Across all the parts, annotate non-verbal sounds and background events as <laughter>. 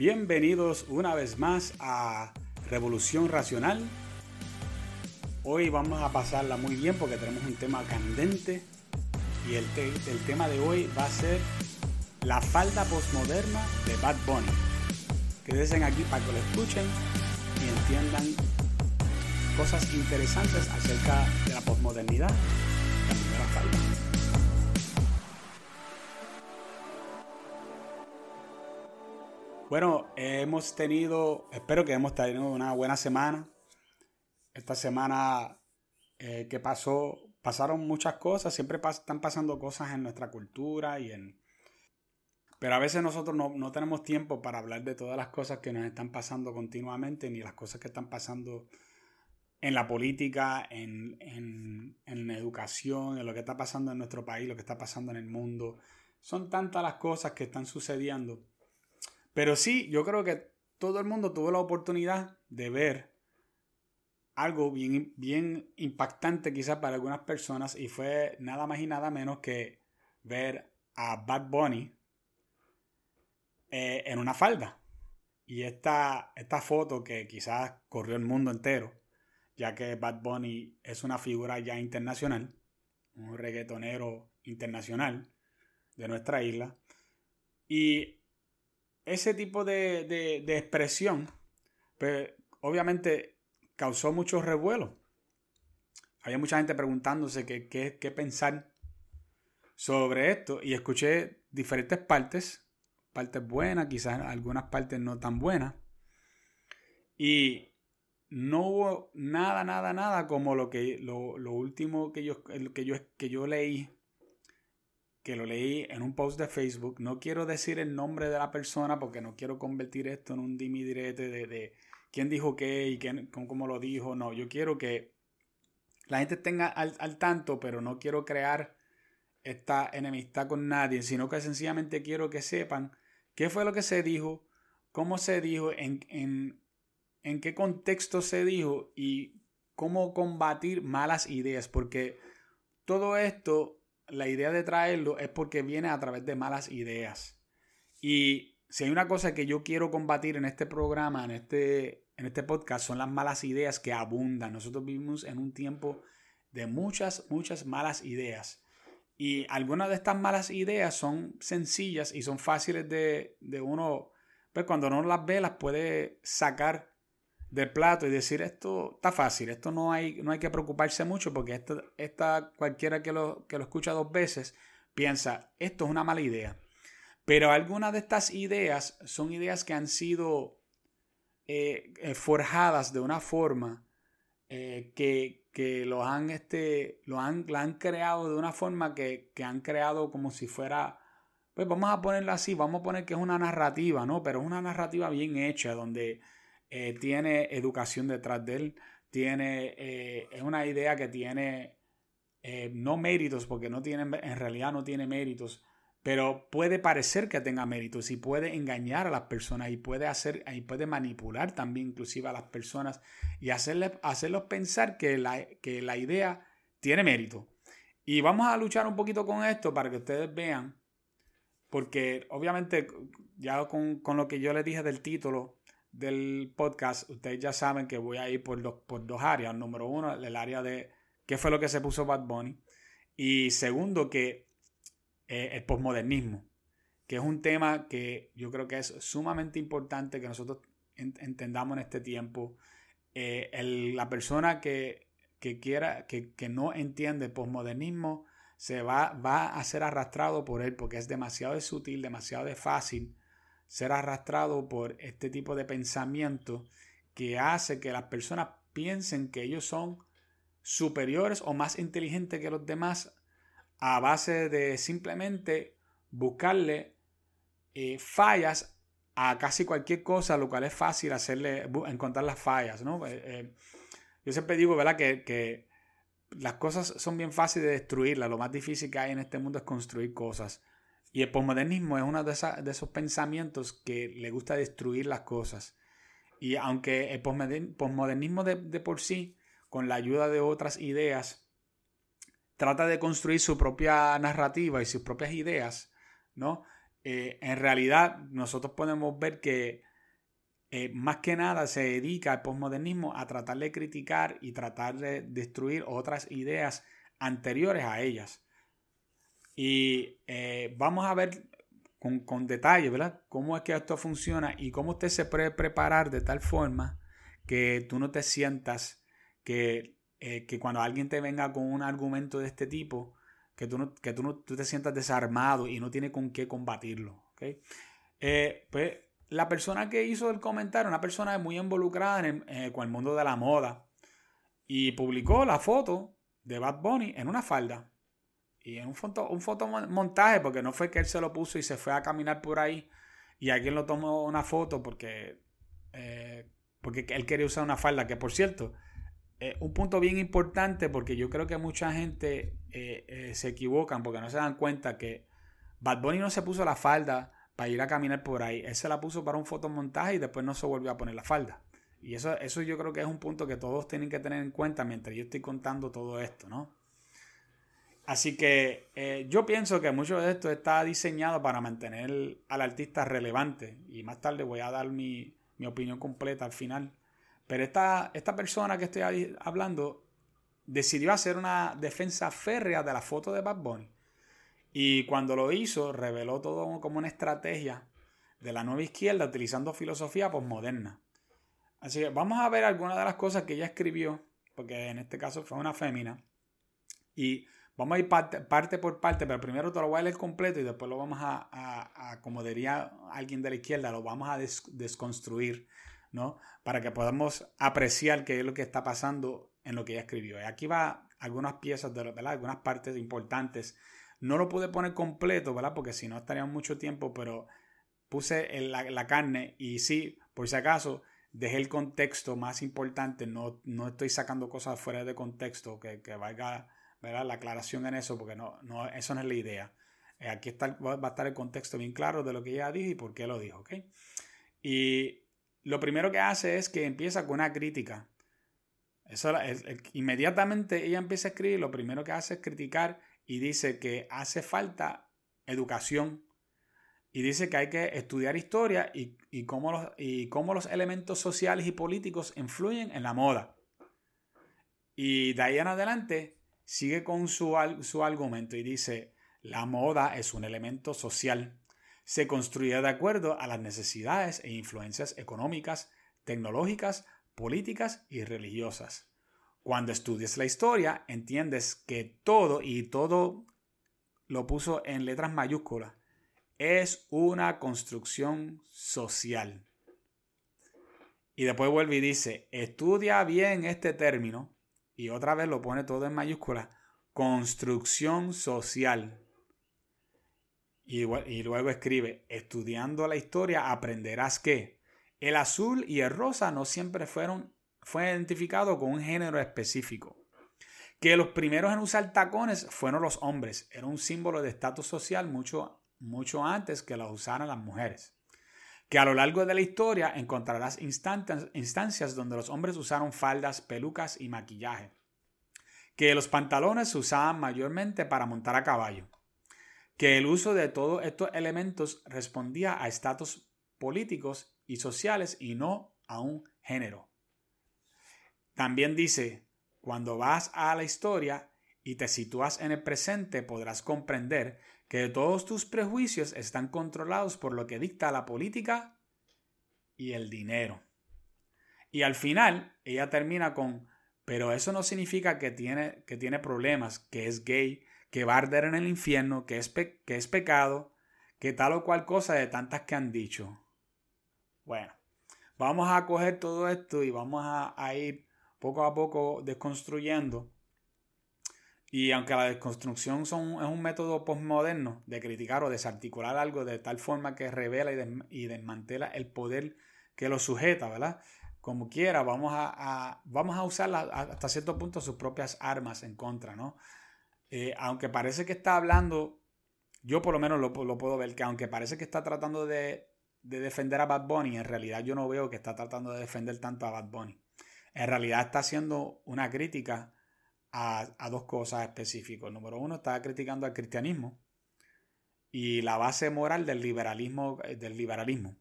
Bienvenidos una vez más a Revolución Racional. Hoy vamos a pasarla muy bien porque tenemos un tema candente y el, tema de hoy va a ser la falda postmoderna de Bad Bunny. Quédense aquí para que lo escuchen y entiendan cosas interesantes acerca de la primera falda. Bueno, hemos tenido, espero que hemos tenido una buena semana. Esta semana eh, que pasó, pasaron muchas cosas, siempre están pasando cosas en nuestra cultura y en... Pero a veces nosotros no, tenemos tiempo para hablar de todas las cosas que nos están pasando continuamente, ni las cosas que están pasando en la política, en, en, en la educación, en lo que está pasando en nuestro país, lo que está pasando en el mundo. Son tantas las cosas que están sucediendo pero sí, yo creo que todo el mundo tuvo la oportunidad de ver algo bien, bien impactante quizás para algunas personas y fue nada más y nada menos que ver a Bad Bunny eh, en una falda. Y esta, esta foto que quizás corrió el mundo entero, ya que Bad Bunny es una figura ya internacional, un reggaetonero internacional de nuestra isla. Y ese tipo de, expresión, pues, obviamente causó mucho revuelo. Había mucha gente preguntándose qué, pensar sobre esto y escuché diferentes partes, partes buenas, quizás algunas partes no tan buenas. Y no hubo nada, nada, nada como lo que lo, último que yo, que, yo, que yo leí que lo leí en un post de Facebook. No quiero decir el nombre de la persona porque no quiero convertir esto en un dimidirete de, de quién dijo qué y quién, cómo lo dijo. No, yo quiero que la gente tenga al, al, tanto, pero no quiero crear esta enemistad con nadie, sino que sencillamente quiero que sepan qué fue lo que se dijo, cómo se dijo, en, en, en qué contexto se dijo y cómo combatir malas ideas, porque todo esto la idea de traerlo es porque viene a través de malas ideas. Y si hay una cosa que yo quiero combatir en este programa, en este, en este podcast, son las malas ideas que abundan. Nosotros vivimos en un tiempo de muchas, muchas malas ideas. Y algunas de estas malas ideas son sencillas y son fáciles de, de uno, pues cuando no las ve, las puede sacar del plato y decir esto está fácil, esto no hay, no hay que preocuparse mucho porque esta, cualquiera que lo, que lo escucha dos veces piensa esto es una mala idea. Pero algunas de estas ideas son ideas que han sido eh, eh, forjadas de una forma eh, que, que lo han, este, han, la han creado de una forma que, que han creado como si fuera, pues vamos a ponerlo así, vamos a poner que es una narrativa, ¿no? Pero es una narrativa bien hecha donde eh, tiene educación detrás de él, tiene, eh, es una idea que tiene eh, no méritos, porque no tiene, en realidad no tiene méritos, pero puede parecer que tenga méritos y puede engañar a las personas y puede hacer y puede manipular también inclusive a las personas y hacerle, hacerlos pensar que la, que la idea tiene mérito. Y vamos a luchar un poquito con esto para que ustedes vean, porque obviamente ya con, con lo que yo les dije del título, del podcast, ustedes ya saben que voy a ir por dos, por dos áreas. Número uno, el área de qué fue lo que se puso Bad Bunny. Y segundo, que eh, el posmodernismo, que es un tema que yo creo que es sumamente importante que nosotros entendamos en este tiempo. Eh, la persona que, que quiera, que, que, no entiende el posmodernismo, se va, va a ser arrastrado por él porque es demasiado sutil, demasiado fácil ser arrastrado por este tipo de pensamiento que hace que las personas piensen que ellos son superiores o más inteligentes que los demás a base de simplemente buscarle eh, fallas a casi cualquier cosa, lo cual es fácil hacerle, encontrar las fallas, ¿no? Eh, eh, yo siempre digo, ¿verdad? Que, que, las cosas son bien fáciles de destruirlas, lo más difícil que hay en este mundo es construir cosas. Y el posmodernismo es uno de, esos pensamientos que le gusta destruir las cosas. Y aunque el posmodernismo de, por sí, con la ayuda de otras ideas, trata de construir su propia narrativa y sus propias ideas, ¿no? Eh, en realidad nosotros podemos ver que eh, más que nada se dedica al postmodernismo a tratar de criticar y tratar de destruir otras ideas anteriores a ellas. Y eh, vamos a ver con, con, detalle, ¿verdad? Cómo es que esto funciona y cómo usted se puede preparar de tal forma que tú no te sientas que, eh, que cuando alguien te venga con un argumento de este tipo, que tú, no, que tú, no, tú te sientas desarmado y no tiene con qué combatirlo. ¿okay? pues la persona que hizo el comentario, una persona muy involucrada en eh, con el mundo de la moda, y publicó la foto de Bad Bunny en una falda. Y en un, foto, un fotomontaje, porque no fue que él se lo puso y se fue a caminar por ahí y alguien lo tomó una foto porque, eh, porque él quería usar una falda, que por cierto, es un punto bien importante porque yo creo que mucha gente eh, se equivocan porque no se dan cuenta que Bad Bunny no se puso la falda para ir a caminar por ahí. Él se la puso para un fotomontaje y después no se volvió a poner la falda. Y eso, eso yo creo que es un punto que todos tienen que tener en cuenta mientras yo estoy contando todo esto, ¿no? Así que eh, yo pienso que mucho de esto está diseñado para mantener al artista relevante. Y más tarde voy a dar mi, mi opinión completa al final. Pero esta, esta persona que estoy hablando decidió hacer una defensa férrea de la foto de Bad Bunny. Y cuando lo hizo, reveló todo como una estrategia de la nueva izquierda utilizando filosofía posmoderna. Así que vamos a ver algunas de las cosas que ella escribió, porque en este caso fue una fémina. Y vamos a ir parte, por parte, pero primero te lo voy a leer completo y después lo vamos a, como diría alguien de la izquierda, lo vamos a desconstruir, ¿no? Para que podamos apreciar qué es lo que está pasando en lo que ella escribió. Y aquí va algunas piezas, de, ¿verdad? Algunas partes importantes no lo pude poner completo, ¿verdad? Porque si no estaríamos mucho tiempo, pero puse la, carne y sí, por si acaso, dejé el contexto más importante, no, no estoy sacando cosas fuera de contexto, que, que valga ¿verdad? la aclaración en eso, porque no, no, eso no es la idea. Eh, aquí está, va a estar el contexto bien claro de lo que ella dijo y por qué lo dijo. Y lo primero que hace es que empieza con una crítica. Eso, inmediatamente ella empieza a escribir, lo primero que hace es criticar y dice que hace falta educación y dice que hay que estudiar historia y, cómo, los, y cómo los elementos sociales y políticos influyen en la moda. Y de ahí en adelante sigue con su, su argumento y dice, la moda es un elemento social. Se construye de acuerdo a las necesidades e influencias económicas, tecnológicas, políticas y religiosas. Cuando estudias la historia, entiendes que todo, y todo lo puso en letras mayúsculas, es una construcción social. Y después vuelve y dice, estudia bien este término, y otra vez lo pone todo en mayúsculas, construcción social. Y, luego escribe, estudiando la historia aprenderás que el azul y el rosa no siempre fueron fue con un género específico. Que los primeros en usar tacones fueron los hombres. Era un símbolo de estatus social mucho, mucho antes que los usaran las mujeres. Que a lo largo de la historia encontrarás instancias donde los hombres usaron faldas, pelucas y maquillaje. Que los pantalones se usaban mayormente para montar a caballo. Que el uso de todos estos elementos respondía a estatus políticos y sociales y no a un género. También dice, cuando vas a la historia y te sitúas en el presente, podrás comprender que todos tus prejuicios están controlados por lo que dicta la política y el dinero. Y al final, ella termina con, pero eso no significa que tiene, que tiene problemas, que es gay, que va a arder en el infierno, que es, que es pecado, que tal o cual cosa de tantas que han dicho. Bueno, vamos a coger todo esto y vamos a ir poco a poco desconstruyendo. Y aunque la desconstrucción son, es un método postmoderno de criticar o desarticular algo de tal forma que revela y, desmantela el poder que lo sujeta, ¿verdad? Como quiera, vamos a, vamos a usar hasta cierto punto sus propias armas en contra, ¿no? Eh, aunque parece que está hablando, yo por lo menos lo, puedo ver, que aunque parece que está tratando de, de defender a Bad Bunny, en realidad yo no veo que está tratando de defender tanto a Bad Bunny en realidad está haciendo una crítica a, dos cosas específicas. Número uno, está criticando al cristianismo y la base moral del liberalismo. Eh, del liberalismo.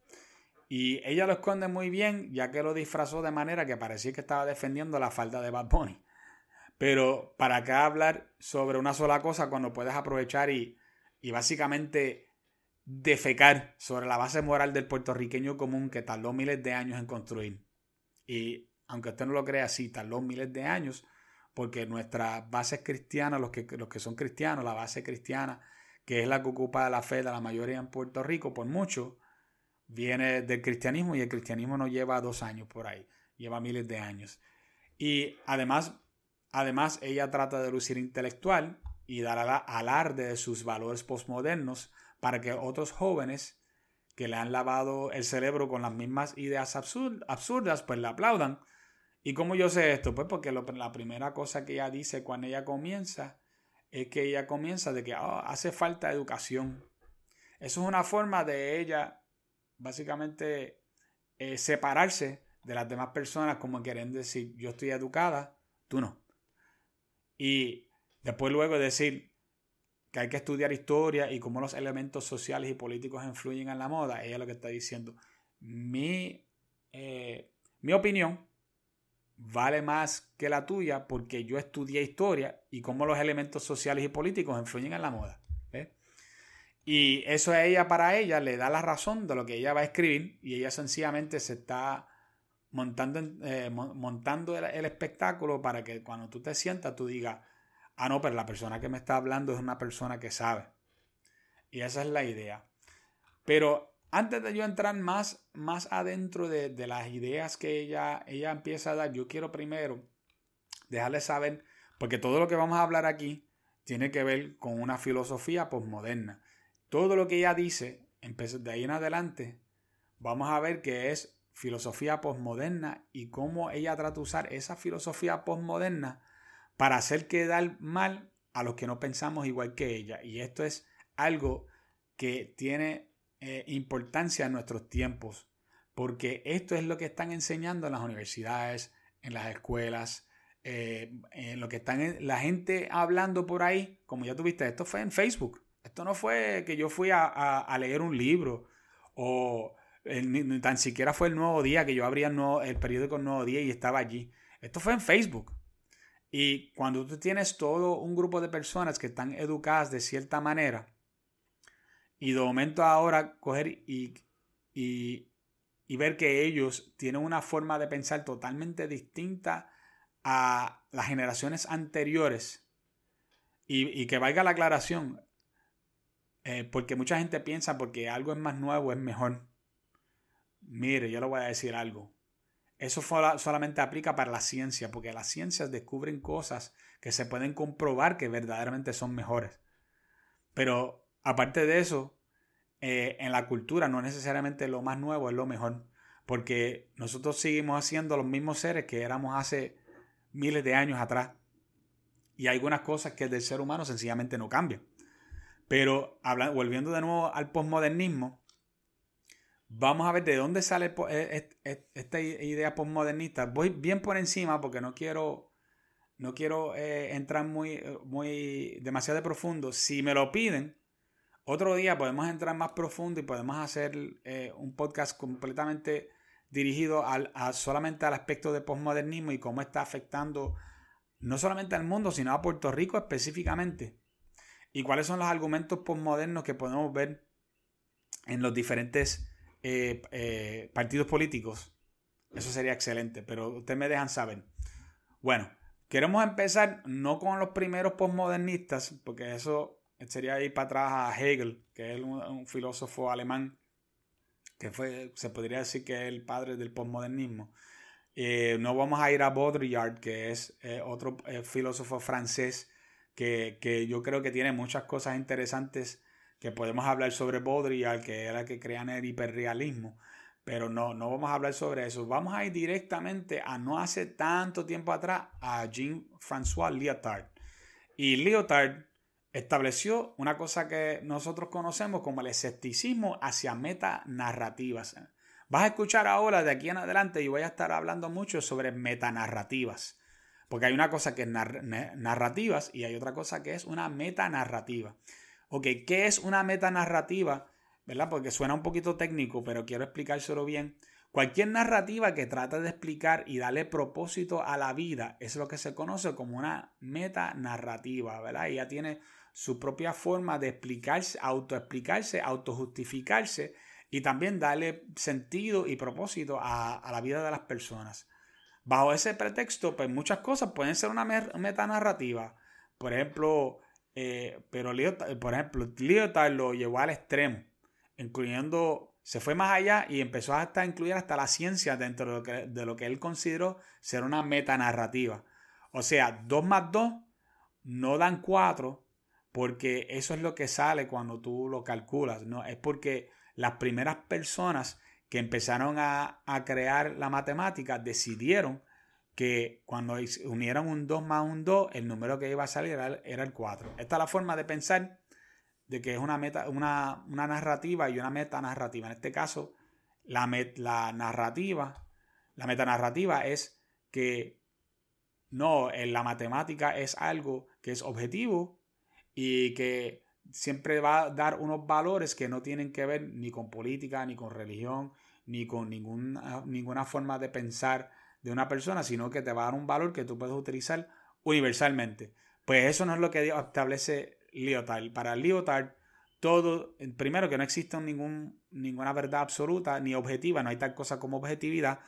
Y ella lo esconde muy bien, ya que lo disfrazó de manera que parecía que estaba defendiendo la falta de Bad Bunny. Pero para qué hablar sobre una sola cosa cuando puedes aprovechar y, y básicamente defecar sobre la base moral del puertorriqueño común que tardó miles de años en construir. Y aunque usted no lo crea así, tardó miles de años porque nuestra base cristiana, los que, los que son cristianos, la base cristiana, que es la que ocupa la fe de la mayoría en Puerto Rico, por mucho, viene del cristianismo y el cristianismo no lleva dos años por ahí, lleva miles de años. Y además, además ella trata de lucir intelectual y dar alarde de sus valores postmodernos para que otros jóvenes que le han lavado el cerebro con las mismas ideas absurdas, pues le aplaudan. ¿Y cómo yo sé esto? Pues porque la primera cosa que ella dice cuando ella comienza es que ella comienza de que ah, hace falta educación. Eso es una forma de ella básicamente eh, separarse de las demás personas como quieren decir yo estoy educada, tú no. Y después luego decir que hay que estudiar historia y cómo los elementos sociales y políticos influyen en la moda, ella lo que está diciendo. Mi, eh, mi opinión vale más que la tuya porque yo estudié historia y cómo los elementos sociales y políticos influyen en la moda. Y eso a ella, para ella, le da la razón de lo que ella va a escribir y ella sencillamente se está montando, eh, montando el, espectáculo para que cuando tú te sientas tú digas, ah, no, pero la persona que me está hablando es una persona que sabe. Y esa es la idea. Pero antes de yo entrar más, más adentro de, de las ideas que ella, ella empieza a dar, yo quiero primero dejarle saber, porque todo lo que vamos a hablar aquí tiene que ver con una filosofía posmoderna. Todo lo que ella dice, de ahí en adelante, vamos a ver que es filosofía posmoderna y cómo ella trata de usar esa filosofía posmoderna para hacer quedar mal a los que no pensamos igual que ella. Y esto es algo que tiene eh, importancia en nuestros tiempos, porque esto es lo que están enseñando en las universidades, en las escuelas, eh, en lo que están la gente hablando por ahí, como ya tuviste, esto fue en Facebook. Esto no fue que yo fui a, leer un libro o ni, tan siquiera fue el nuevo día que yo abría el, nuevo, el periódico Nuevo Día y estaba allí. Esto fue en Facebook. Y cuando tú tienes todo un grupo de personas que están educadas de cierta manera y de momento ahora coger y, y, y ver que ellos tienen una forma de pensar totalmente distinta a las generaciones anteriores y, y que valga la aclaración, eh, porque mucha gente piensa porque algo es más nuevo es mejor. Mire, yo le voy a decir algo. Eso solamente aplica para la ciencia, porque las ciencias descubren cosas que se pueden comprobar que verdaderamente son mejores. Pero aparte de eso, eh, en la cultura no necesariamente lo más nuevo es lo mejor, porque nosotros seguimos haciendo los mismos seres que éramos hace miles de años atrás. Y hay algunas cosas que del ser humano sencillamente no cambian. Pero volviendo de nuevo al posmodernismo, vamos a ver de dónde sale e, esta idea posmodernista. Voy bien por encima porque no quiero, no quiero eh, entrar muy, muy demasiado profundo. Si me lo piden, otro día podemos entrar más profundo y podemos hacer eh, un podcast completamente dirigido al, solamente al aspecto de posmodernismo y cómo está afectando no solamente al mundo, sino a Puerto Rico específicamente y cuáles son los argumentos postmodernos que podemos ver en los diferentes eh, eh, partidos políticos. Eso sería excelente, pero ustedes me dejan saber. Bueno, queremos empezar no con los primeros postmodernistas, porque eso sería ir para atrás a Hegel, que es un, filósofo alemán que fue, se podría decir que es el padre del postmodernismo. Eh, no vamos a ir a Baudrillard, que es otro filósofo francés que, yo creo que tiene muchas cosas interesantes que podemos hablar sobre Baudrillard, que era el que crean el hiperrealismo, pero no, no vamos a hablar sobre eso. Vamos a ir directamente a no hace tanto tiempo atrás a Jean-François Lyotard. Y Lyotard estableció una cosa que nosotros conocemos como el escepticismo hacia metanarrativas. Vas a escuchar ahora de aquí en adelante y voy a estar hablando mucho sobre metanarrativas. Porque hay una cosa que es narrativas y hay otra cosa que es una metanarrativa. Ok, ¿qué es una metanarrativa? ¿verdad? Porque suena un poquito técnico, pero quiero explicárselo bien. Cualquier narrativa que trate de explicar y darle propósito a la vida es lo que se conoce como una metanarrativa, ¿verdad? Ella tiene su propia forma de explicarse, autoexplicarse, autojustificarse y también darle sentido y propósito a, la vida de las personas. Bajo ese pretexto, pues muchas cosas pueden ser una metanarrativa. Por ejemplo, eh, pero por ejemplo, lo llevó al extremo, incluyendo, se fue más allá y empezó hasta a incluir hasta la ciencia dentro de lo que, de lo que él consideró ser una metanarrativa. O sea, 2 más 2 no dan 4 porque eso es lo que sale cuando tú lo calculas, ¿no? Es porque las primeras personas que empezaron a, crear la matemática decidieron que cuando unieran un 2 más un 2, el número que iba a salir era, el 4. Esta es la forma de pensar de que es una, meta, una, narrativa y una metanarrativa. En este caso, la, la narrativa, la metanarrativa es que no, en la matemática es algo que es objetivo y que siempre va a dar unos valores que no tienen que ver ni con política, ni con religión, ni con ninguna, ninguna forma de pensar de una persona, sino que te va a dar un valor que tú puedes utilizar universalmente. Pues eso no es lo que establece Lyotard. Para Lyotard, todo, primero que no existe ningún, ninguna verdad absoluta ni objetiva, no hay tal cosa como objetividad.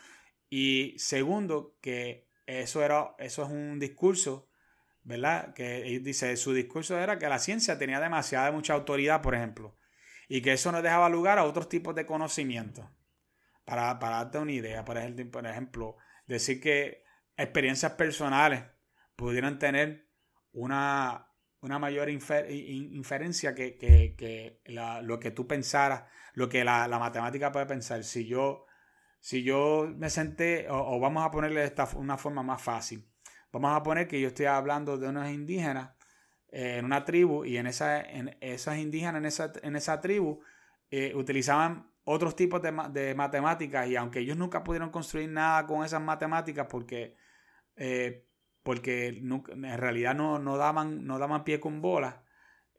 Y segundo, que eso, era, eso es un discurso ¿verdad? Que dice, su discurso era que la ciencia tenía demasiada mucha autoridad, por ejemplo, y que eso no dejaba lugar a otros tipos de conocimiento. Para, para darte una idea, por ejemplo, por ejemplo, decir que experiencias personales pudieran tener una, una mayor inferencia que, lo que tú pensaras, lo que la, matemática puede pensar. Si yo, si yo me senté, o, vamos a ponerle esta una forma más fácil, Vamos a poner que yo estoy hablando de unos indígenas eh, en una tribu y en, en esas indígenas en esa, en esa tribu eh, utilizaban otros tipos de, matemáticas y aunque ellos nunca pudieron construir nada con esas matemáticas porque, eh, porque en realidad no, no, daban, no daban pie con bola,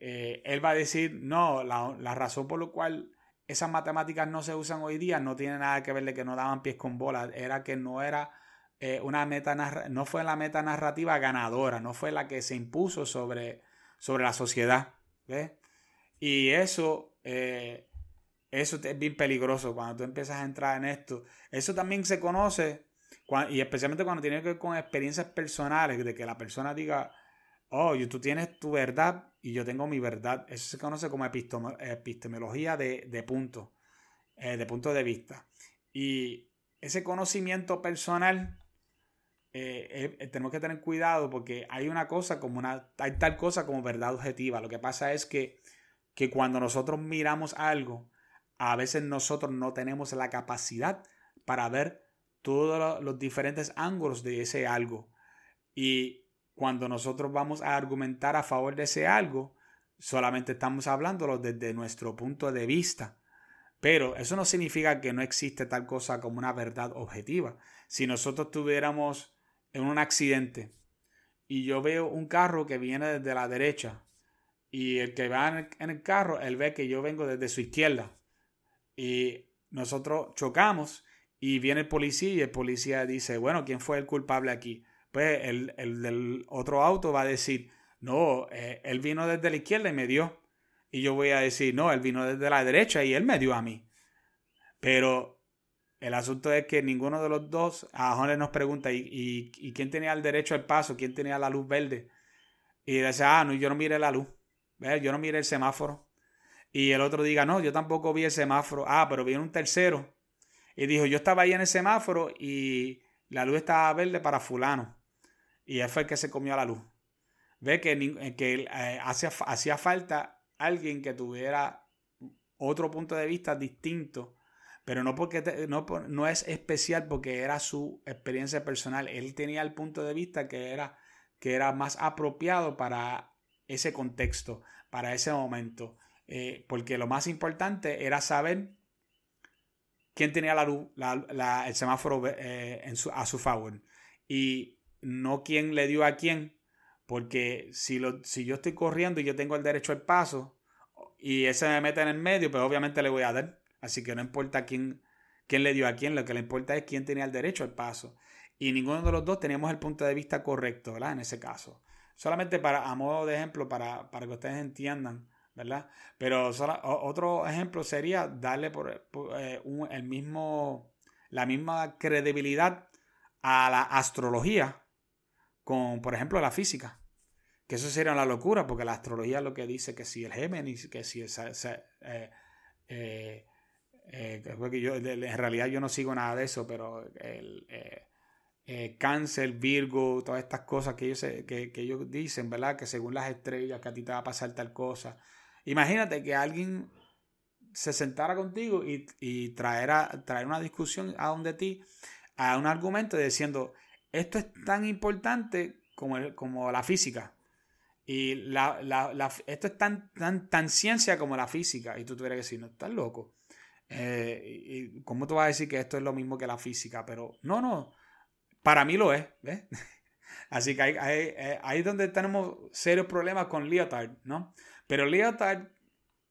él va a decir, no, la, la razón por la cual esas matemáticas no se usan hoy día no tiene nada que ver de que no daban pies con bola, era que no era eh, una meta no fue la meta narrativa ganadora, no fue la que se impuso sobre, sobre la sociedad. Y eso, eh, eso es bien peligroso cuando tú empiezas a entrar en esto. Eso también se conoce, y especialmente cuando tiene que ver con experiencias personales, de que la persona diga, oh, tú tienes tu verdad y yo tengo mi verdad. Eso se conoce como epistemología de, de punto, eh, de punto de vista. Y ese conocimiento personal eh, eh, tenemos que tener cuidado porque hay una cosa como una, hay tal cosa como verdad objetiva. Lo que pasa es que, que cuando nosotros miramos algo, a veces nosotros no tenemos la capacidad para ver todos los diferentes ángulos de ese algo. Y cuando nosotros vamos a argumentar a favor de ese algo, solamente estamos hablándolo desde nuestro punto de vista. Pero eso no significa que no existe tal cosa como una verdad objetiva. Si nosotros tuviéramos en un accidente y yo veo un carro que viene desde la derecha y el que va en el, carro, él ve que yo vengo desde su izquierda y nosotros chocamos y viene el policía y el policía dice, bueno, ¿quién fue el culpable aquí? Pues el, del otro auto va a decir, no, eh, él vino desde la izquierda y me dio. Y yo voy a decir, no, él vino desde la derecha y él me dio a mí. Pero el asunto es que ninguno de los dos, a Jorge nos pregunta, ¿y, quién tenía el derecho al paso? ¿Quién tenía la luz verde? Y dice, ah, no, yo no miré la luz. Yo no miré el semáforo. Y el otro diga, no, yo tampoco vi el semáforo. Ah, pero vi un tercero. Y dijo, yo estaba ahí en el semáforo y la luz estaba verde para fulano. Y él fue el que se comió la luz. Ve que, eh, que eh, hacía falta alguien que tuviera otro punto de vista distinto pero no porque no, no es especial porque era su experiencia personal. Él tenía el punto de vista que era, que era más apropiado para ese contexto, para ese momento. Eh, porque lo más importante era saber quién tenía la luz, la, el semáforo eh, a su favor. Y no quién le dio a quién, porque si, lo, si yo estoy corriendo y yo tengo el derecho al paso, y ese me mete en el medio, pues obviamente le voy a dar. Así que no importa quién, quién le dio a quién, lo que le importa es quién tenía el derecho al paso. Y ninguno de los dos teníamos el punto de vista correcto, ¿verdad? En ese caso. Solamente para, a modo de ejemplo, para, para que ustedes entiendan, ¿verdad? Pero otro ejemplo sería darle por, eh, el mismo, la misma credibilidad a la astrología con, por ejemplo, la física. Que eso sería una locura, porque la astrología es lo que dice que si el Géminis, que si esa, eh, eh, eh, yo, en realidad yo no sigo nada de eso, pero el cáncer, Virgo, todas estas cosas que ellos, que, ellos dicen, ¿verdad? Que según las estrellas, que a ti te va a pasar tal cosa. Imagínate que alguien se sentara contigo y, y traer, traer una discusión a donde ti, a un argumento diciendo, esto es tan importante como, como la física. Y la, la, esto es tan, tan, tan ciencia como la física. Y tú tuvieras que decir, no, estás loco. Eh, ¿Cómo tú vas a decir que esto es lo mismo que la física? Pero no, no. Para mí lo es. <laughs> Así que eh, ahí, es donde tenemos serios problemas con Leotard, ¿no? Pero Leotard,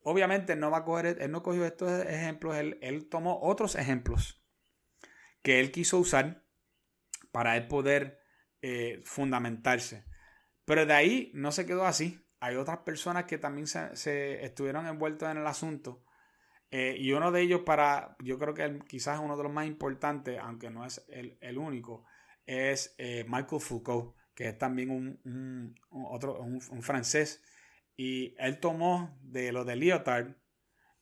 obviamente, no va a coger, él no cogió estos ejemplos, él, él tomó otros ejemplos que él quiso usar para él poder eh, fundamentarse. Pero de ahí no se quedó así. Hay otras personas que también se, estuvieron envueltos en el asunto. Eh, y uno de ellos para, yo creo que quizás uno de los más importantes, aunque no es el, único, es eh, Michael Foucault, que es también un, otro, un, francés. Y él tomó de lo de Lyotard,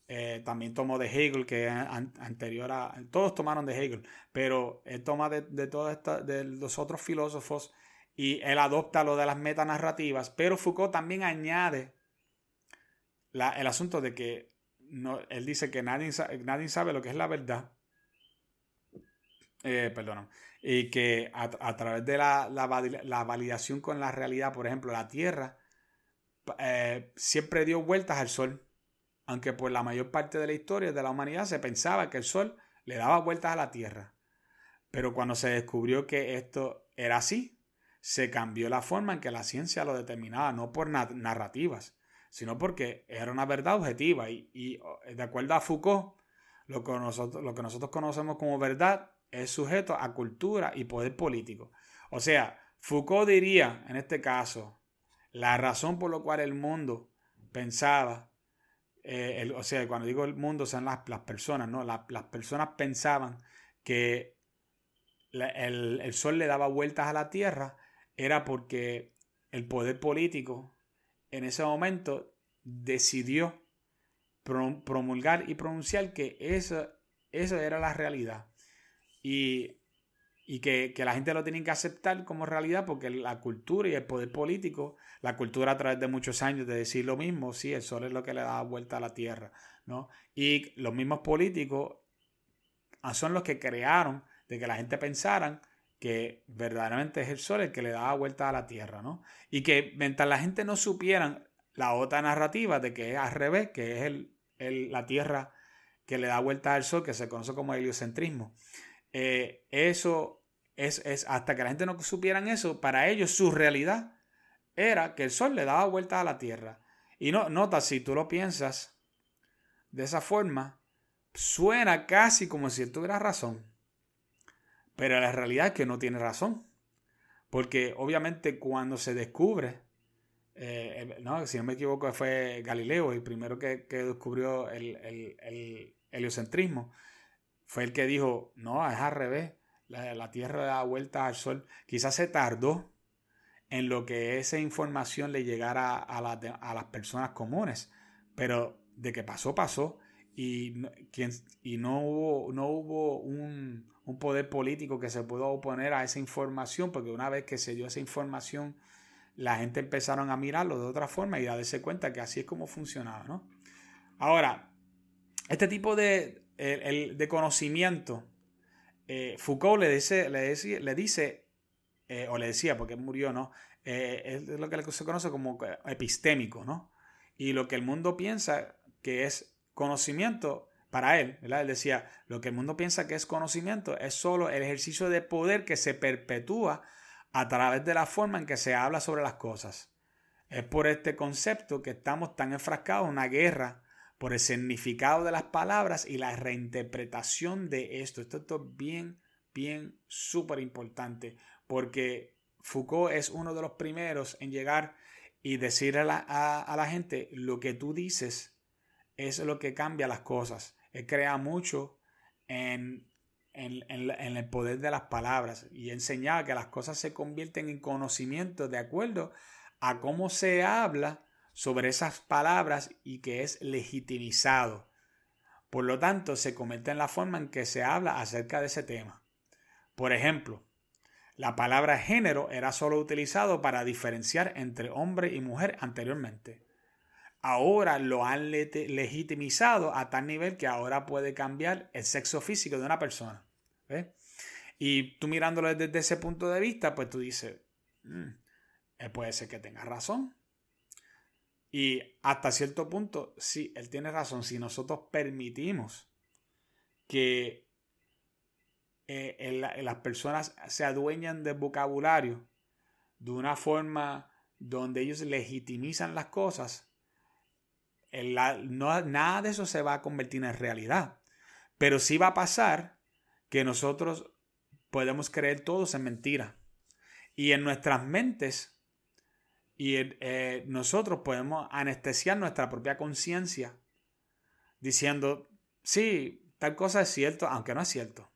eh, también tomó de Hegel, que es anterior a. Todos tomaron de Hegel, pero él toma de, de, de los otros filósofos y él adopta lo de las metanarrativas, pero Foucault también añade el asunto de que no, él dice que nadie, nadie sabe lo que es la verdad. Eh, perdón. Y que a, través de la, la, validación con la realidad, por ejemplo, la Tierra eh, siempre dio vueltas al Sol. Aunque por la mayor parte de la historia de la humanidad se pensaba que el Sol le daba vueltas a la Tierra. Pero cuando se descubrió que esto era así, se cambió la forma en que la ciencia lo determinaba, no por narrativas, sino porque era una verdad objetiva. Y, de acuerdo a Foucault, lo que, nosotros, lo que nosotros conocemos como verdad es sujeto a cultura y poder político. O sea, Foucault diría, en este caso, la razón por la cual el mundo pensaba, eh, o sea, cuando digo el mundo son las, personas, ¿no? las personas pensaban que el, el, sol le daba vueltas a la Tierra era porque el poder político en ese momento decidió promulgar y pronunciar que eso, era la realidad. Y, que, la gente lo tiene que aceptar como realidad porque la cultura y el poder político, la cultura a través de muchos años de decir lo mismo, sí, el sol es lo que le da vuelta a la tierra, ¿no? Y los mismos políticos son los que crearon de que la gente pensaran que verdaderamente es el sol el que le da vuelta a la tierra, ¿no? Y que mientras la gente no supieran la otra narrativa de que es al revés, que es el, la tierra que le da vuelta al sol, que se conoce como heliocentrismo, eh, eso es, es, hasta que la gente no supieran eso, para ellos su realidad era que el sol le daba vuelta a la tierra. Y no, nota, si tú lo piensas de esa forma, suena casi como si tuviera razón. Pero la realidad es que no tiene razón. Porque obviamente cuando se descubre, eh, no, si no me equivoco fue Galileo el primero que, descubrió el, heliocentrismo, fue el que dijo, no, es al revés, la, Tierra da vuelta al Sol. Quizás se tardó en lo que esa información le llegara a, a las personas comunes, pero de que pasó, pasó y, y no hubo, no hubo un, poder político que se pudo oponer a esa información, porque una vez que se dio esa información, la gente empezaron a mirarlo de otra forma y a darse cuenta que así es como funcionaba, ¿no? Ahora, este tipo de, de conocimiento, eh, Foucault le dice, le, le dice eh, o le decía, porque murió, ¿no? Eh, es lo que se conoce como epistémico, ¿no? Y lo que el mundo piensa que es conocimiento para él. Él decía, lo que el mundo piensa que es conocimiento es solo el ejercicio de poder que se perpetúa a través de la forma en que se habla sobre las cosas. Es por este concepto que estamos tan enfrascados en una guerra por el significado de las palabras y la reinterpretación de esto. Esto, es bien, bien, súper importante porque Foucault es uno de los primeros en llegar y decir a la, a la gente lo que tú dices es lo que cambia las cosas. Él crea mucho en el poder de las palabras y enseñaba que las cosas se convierten en conocimiento de acuerdo a cómo se habla sobre esas palabras y que es legitimizado. Por lo tanto, se convierte en la forma en que se habla acerca de ese tema. Por ejemplo, la palabra género era solo utilizado para diferenciar entre hombre y mujer anteriormente. Ahora lo han legitimizado a tal nivel que ahora puede cambiar el sexo físico de una persona. Y tú mirándolo desde ese punto de vista, pues tú dices, mm, él puede ser que tenga razón. Y hasta cierto punto, sí, él tiene razón. Si nosotros permitimos que eh, las personas se adueñan del vocabulario de una forma donde ellos legitimizan las cosas, no, nada de eso se va a convertir en realidad. Pero sí va a pasar que nosotros podemos creer todos en mentira. Y en nuestras mentes, y eh, nosotros podemos anestesiar nuestra propia conciencia diciendo, sí, tal cosa es cierto, aunque no es cierto.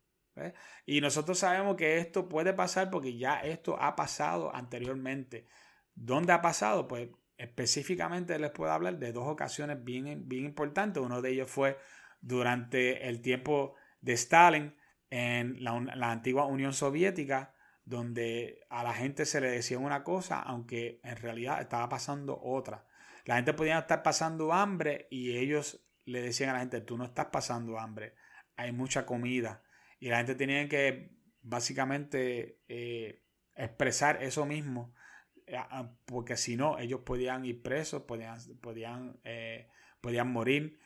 Y nosotros sabemos que esto puede pasar porque ya esto ha pasado anteriormente. ¿Dónde ha pasado? Pues específicamente les puedo hablar de dos ocasiones bien, bien importantes. Uno de ellos fue durante el tiempo de Stalin, en la, antigua Unión Soviética, donde a la gente se le decía una cosa, aunque en realidad estaba pasando otra. La gente podía estar pasando hambre y ellos le decían a la gente, tú no estás pasando hambre, hay mucha comida. Y la gente tenía que básicamente eh, expresar eso mismo, porque si no, ellos podían ir presos, podían, podían, eh, podían morir.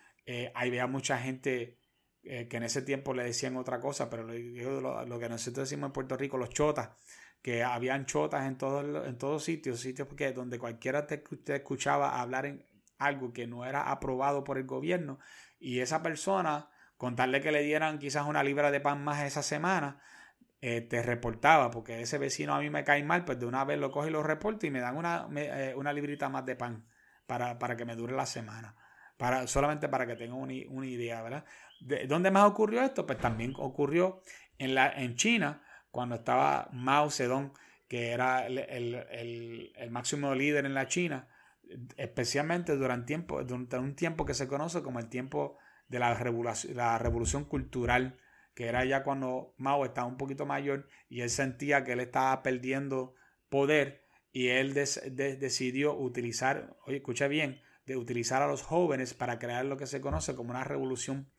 había mucha gente eh, que en ese tiempo le decían otra cosa, pero lo, lo, que nosotros decimos en Puerto Rico, los chotas, que habían chotas en todos en todos sitios, sitios porque donde cualquiera te, escuchaba hablar en algo que no era aprobado por el gobierno y esa persona, con tal que le dieran quizás una libra de pan más esa semana, eh, te reportaba, porque ese vecino a mí me cae mal, pues de una vez lo coge y lo reporta y me dan una, eh, una librita más de pan para, para que me dure la semana. Para, solamente para que tengan una, una idea, ¿verdad? ¿Dónde más ocurrió esto? Pues también ocurrió en, la, en China, cuando estaba Mao Zedong, que era el, máximo líder en la China, especialmente durante, tiempo, durante un tiempo que se conoce como el tiempo de la la revolución cultural, que era ya cuando Mao estaba un poquito mayor y él sentía que él estaba perdiendo poder y él decidió utilizar, oye, escucha bien, de utilizar a los jóvenes para crear lo que se conoce como una revolución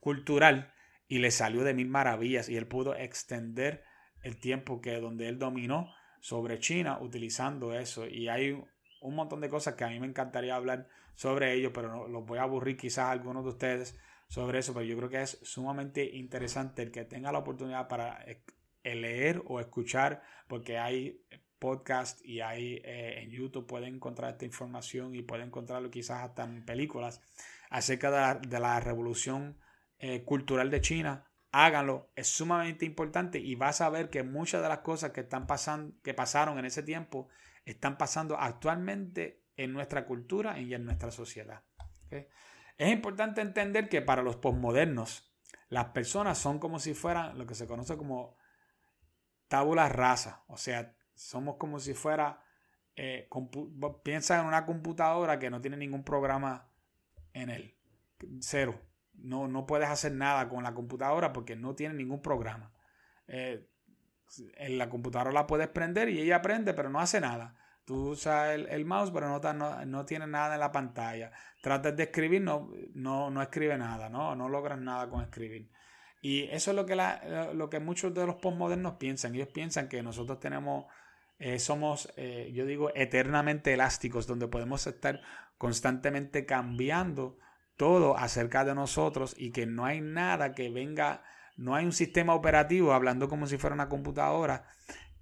cultural y le salió de mil maravillas y él pudo extender el tiempo que donde él dominó sobre China utilizando eso. Y hay un montón de cosas que a mí me encantaría hablar sobre ello pero no, los voy a aburrir quizás a algunos de ustedes sobre eso pero yo creo que es sumamente interesante el que tenga la oportunidad para eh, leer o escuchar porque hay podcast y hay eh, en YouTube pueden encontrar esta información y pueden encontrarlo quizás hasta en películas acerca de la revolución eh, cultural de China, háganlo, es sumamente importante y vas a ver que muchas de las cosas que están pasando, que pasaron en ese tiempo, están pasando actualmente en nuestra cultura y en nuestra sociedad. Es importante entender que para los posmodernos, las personas son como si fueran lo que se conoce como tabula rasa, o sea, somos como si fuera, eh, piensa en una computadora que no tiene ningún programa en él, cero. No, no puedes hacer nada con la computadora porque no tiene ningún programa. Eh, en la computadora la puedes prender y ella prende, pero no hace nada. Tú usas el, mouse, pero no, no, tiene nada en la pantalla. Tratas de escribir, no, no, no escribe nada, ¿no? no logras nada con escribir. Y eso es lo que, la, lo que muchos de los postmodernos piensan. Ellos piensan que nosotros tenemos, eh, somos, eh, yo digo, eternamente elásticos, donde podemos estar constantemente cambiando todo acerca de nosotros y que no hay nada que venga, no hay un sistema operativo, hablando como si fuera una computadora,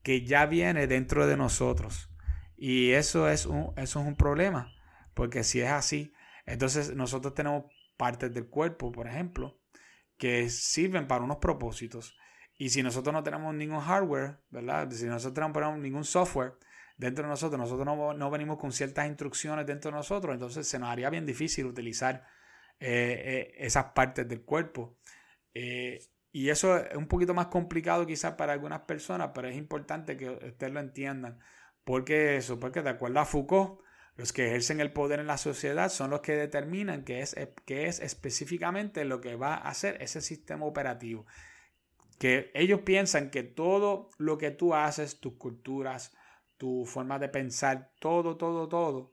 que ya viene dentro de nosotros. Y eso es un, eso es un problema, porque si es así, entonces nosotros tenemos partes del cuerpo, por ejemplo, que sirven para unos propósitos. Y si nosotros no tenemos ningún hardware, ¿verdad? Si nosotros no tenemos ningún software dentro de nosotros, nosotros no, venimos con ciertas instrucciones dentro de nosotros, entonces se nos haría bien difícil utilizar eh, eh, esas partes del cuerpo. Eh, y eso es un poquito más complicado quizás para algunas personas, pero es importante que ustedes lo entiendan. ¿Por qué eso? Porque de acuerdo a Foucault, los que ejercen el poder en la sociedad son los que determinan qué es, qué es específicamente lo que va a hacer ese sistema operativo. Que ellos piensan que todo lo que tú haces, tus culturas, tu forma de pensar, todo, todo, todo,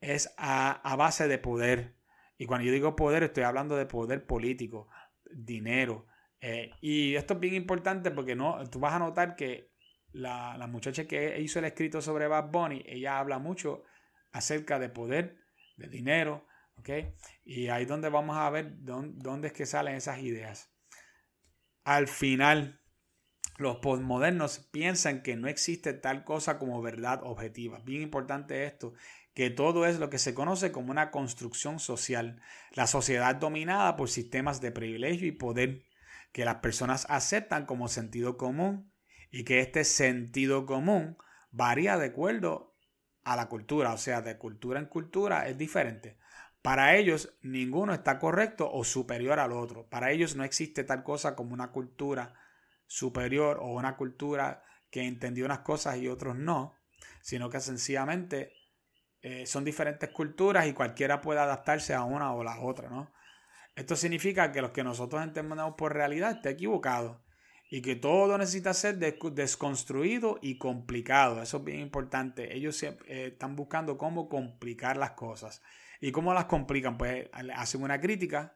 es a, base de poder. Y cuando yo digo poder, estoy hablando de poder político, dinero, eh, y esto es bien importante porque no, tú vas a notar que la, muchacha que hizo el escrito sobre Bad Bunny, ella habla mucho acerca de poder, de dinero, ¿ok? Y ahí es donde vamos a ver dónde, dónde es que salen esas ideas. Al final, los postmodernos piensan que no existe tal cosa como verdad objetiva. Bien importante esto, que todo es lo que se conoce como una construcción social. La sociedad dominada por sistemas de privilegio y poder que las personas aceptan como sentido común y que este sentido común varía de acuerdo a la cultura, o sea, de cultura en cultura es diferente. Para ellos ninguno está correcto o superior al otro. Para ellos no existe tal cosa como una cultura superior o una cultura que entendió unas cosas y otros no, sino que sencillamente eh, son diferentes culturas y cualquiera puede adaptarse a una o la otra, ¿no? Esto significa que lo que nosotros entendemos por realidad está equivocado y que todo necesita ser desconstruido y complicado. Eso es bien importante. Ellos eh, están buscando cómo complicar las cosas. ¿Y cómo las complican? Pues hacen una crítica,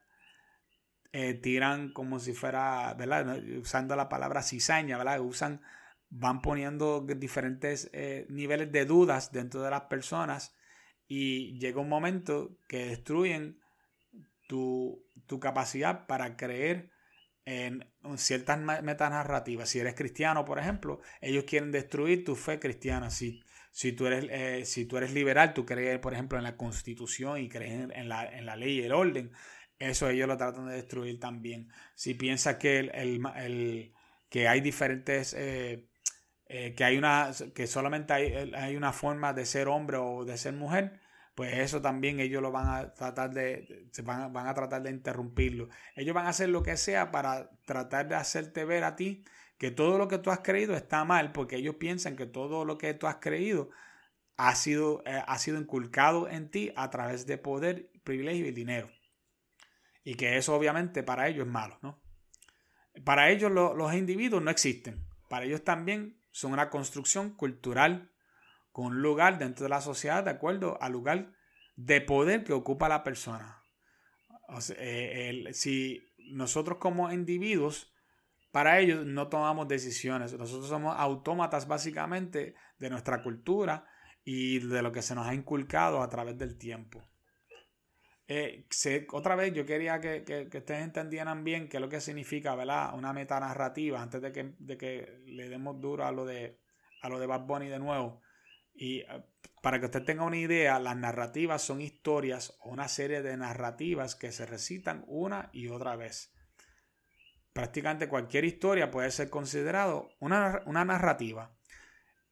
eh, tiran como si fuera, ¿verdad? Usando la palabra cizaña, ¿verdad? Usan, van poniendo diferentes eh, niveles de dudas dentro de las personas y llega un momento que destruyen tu, tu capacidad para creer en ciertas metanarrativas. Si eres cristiano, por ejemplo, ellos quieren destruir tu fe cristiana. Si, si, tú, eres, eh, si tú eres liberal, tú crees, por ejemplo, en la constitución y crees en la, en la ley y el orden, eso ellos lo tratan de destruir también. Si piensas que, el, que hay diferentes... Eh, eh, que hay una que solamente hay, hay una forma de ser hombre o de ser mujer pues eso también ellos lo van a tratar de, van, van, a tratar de interrumpirlo. Ellos van a hacer lo que sea para tratar de hacerte ver a ti que todo lo que tú has creído está mal, porque ellos piensan que todo lo que tú has creído ha sido, eh, ha sido inculcado en ti a través de poder, privilegio y dinero. Y que eso obviamente para ellos es malo, ¿no? Para ellos los individuos no existen. Para ellos también son una construcción cultural con un lugar dentro de la sociedad de acuerdo al lugar de poder que ocupa la persona. Eh, si nosotros como individuos, para ellos no tomamos decisiones, nosotros somos autómatas básicamente de nuestra cultura y de lo que se nos ha inculcado a través del tiempo. Eh, otra vez yo quería que, que, ustedes entendieran bien qué es lo que significa ¿verdad? una metanarrativa antes de que, de que le demos duro a lo de, a lo de Bad Bunny de nuevo. Y eh, para que usted tenga una idea, las narrativas son historias o una serie de narrativas que se recitan una y otra vez. Prácticamente cualquier historia puede ser considerado una, narrativa.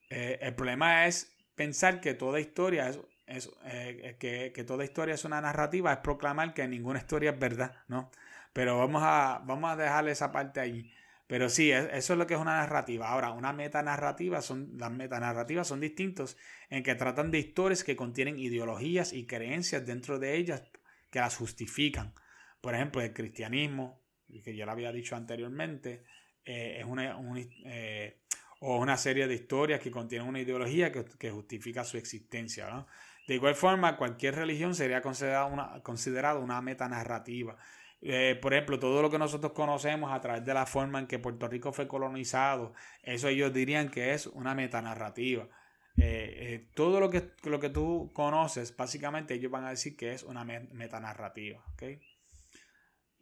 Eh, el problema es pensar que toda historia es, eh, que, que, toda historia es una narrativa, es proclamar que ninguna historia es verdad, ¿no? Pero vamos a, vamos a dejar esa parte ahí. Pero sí, eso es lo que es una narrativa. Ahora, una metanarrativa son, las metanarrativas son distintos en que tratan de historias que contienen ideologías y creencias dentro de ellas que las justifican. Por ejemplo, el cristianismo, que ya lo había dicho anteriormente, eh, es una, eh, o una serie de historias que contienen una ideología que, justifica su existencia. De igual forma, cualquier religión sería considerada una, considerada una metanarrativa. Eh, por ejemplo, todo lo que nosotros conocemos a través de la forma en que Puerto Rico fue colonizado, eso ellos dirían que es una metanarrativa. Eh, eh, todo lo que, lo que tú conoces, básicamente ellos van a decir que es una metanarrativa.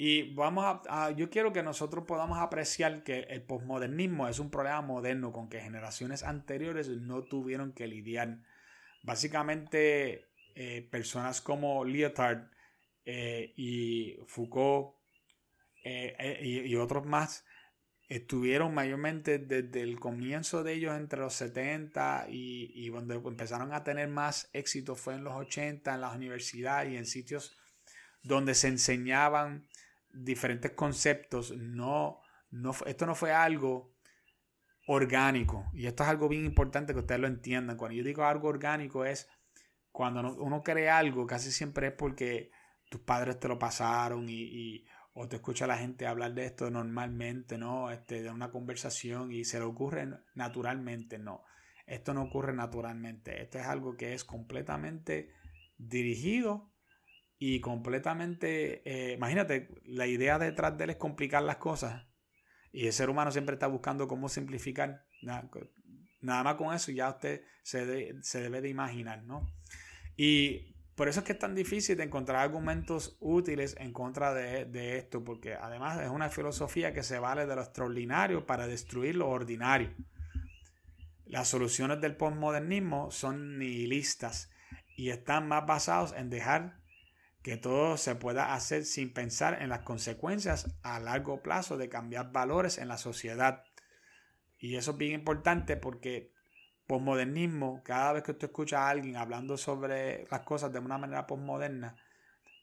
Y vamos a, yo quiero que nosotros podamos apreciar que el posmodernismo es un problema moderno con que generaciones anteriores no tuvieron que lidiar. Básicamente, personas como Lyotard eh, y Foucault eh, y, otros más estuvieron mayormente desde el comienzo de ellos entre los 70 y, y donde empezaron a tener más éxito fue en los 80 en las universidades y en sitios donde se enseñaban diferentes conceptos. No, no, esto no fue algo orgánico. Y esto es algo bien importante que ustedes lo entiendan. Cuando yo digo algo orgánico es cuando uno cree algo, casi siempre es porque tus padres te lo pasaron y, o te escucha la gente hablar de esto normalmente, ¿no? Este, de una conversación y se le ocurre naturalmente, no. Esto no ocurre naturalmente. Esto es algo que es completamente dirigido y completamente, eh, imagínate, la idea detrás de él es complicar las cosas y el ser humano siempre está buscando cómo simplificar. Nada, más con eso ya usted se, se debe de imaginar, ¿no? Y por eso es que es tan difícil de encontrar argumentos útiles en contra de, de, esto, porque además es una filosofía que se vale de lo extraordinario para destruir lo ordinario. Las soluciones del postmodernismo son nihilistas y están más basados en dejar que todo se pueda hacer sin pensar en las consecuencias a largo plazo de cambiar valores en la sociedad. Y eso es bien importante porque posmodernismo, cada vez que usted escucha a alguien hablando sobre las cosas de una manera posmoderna,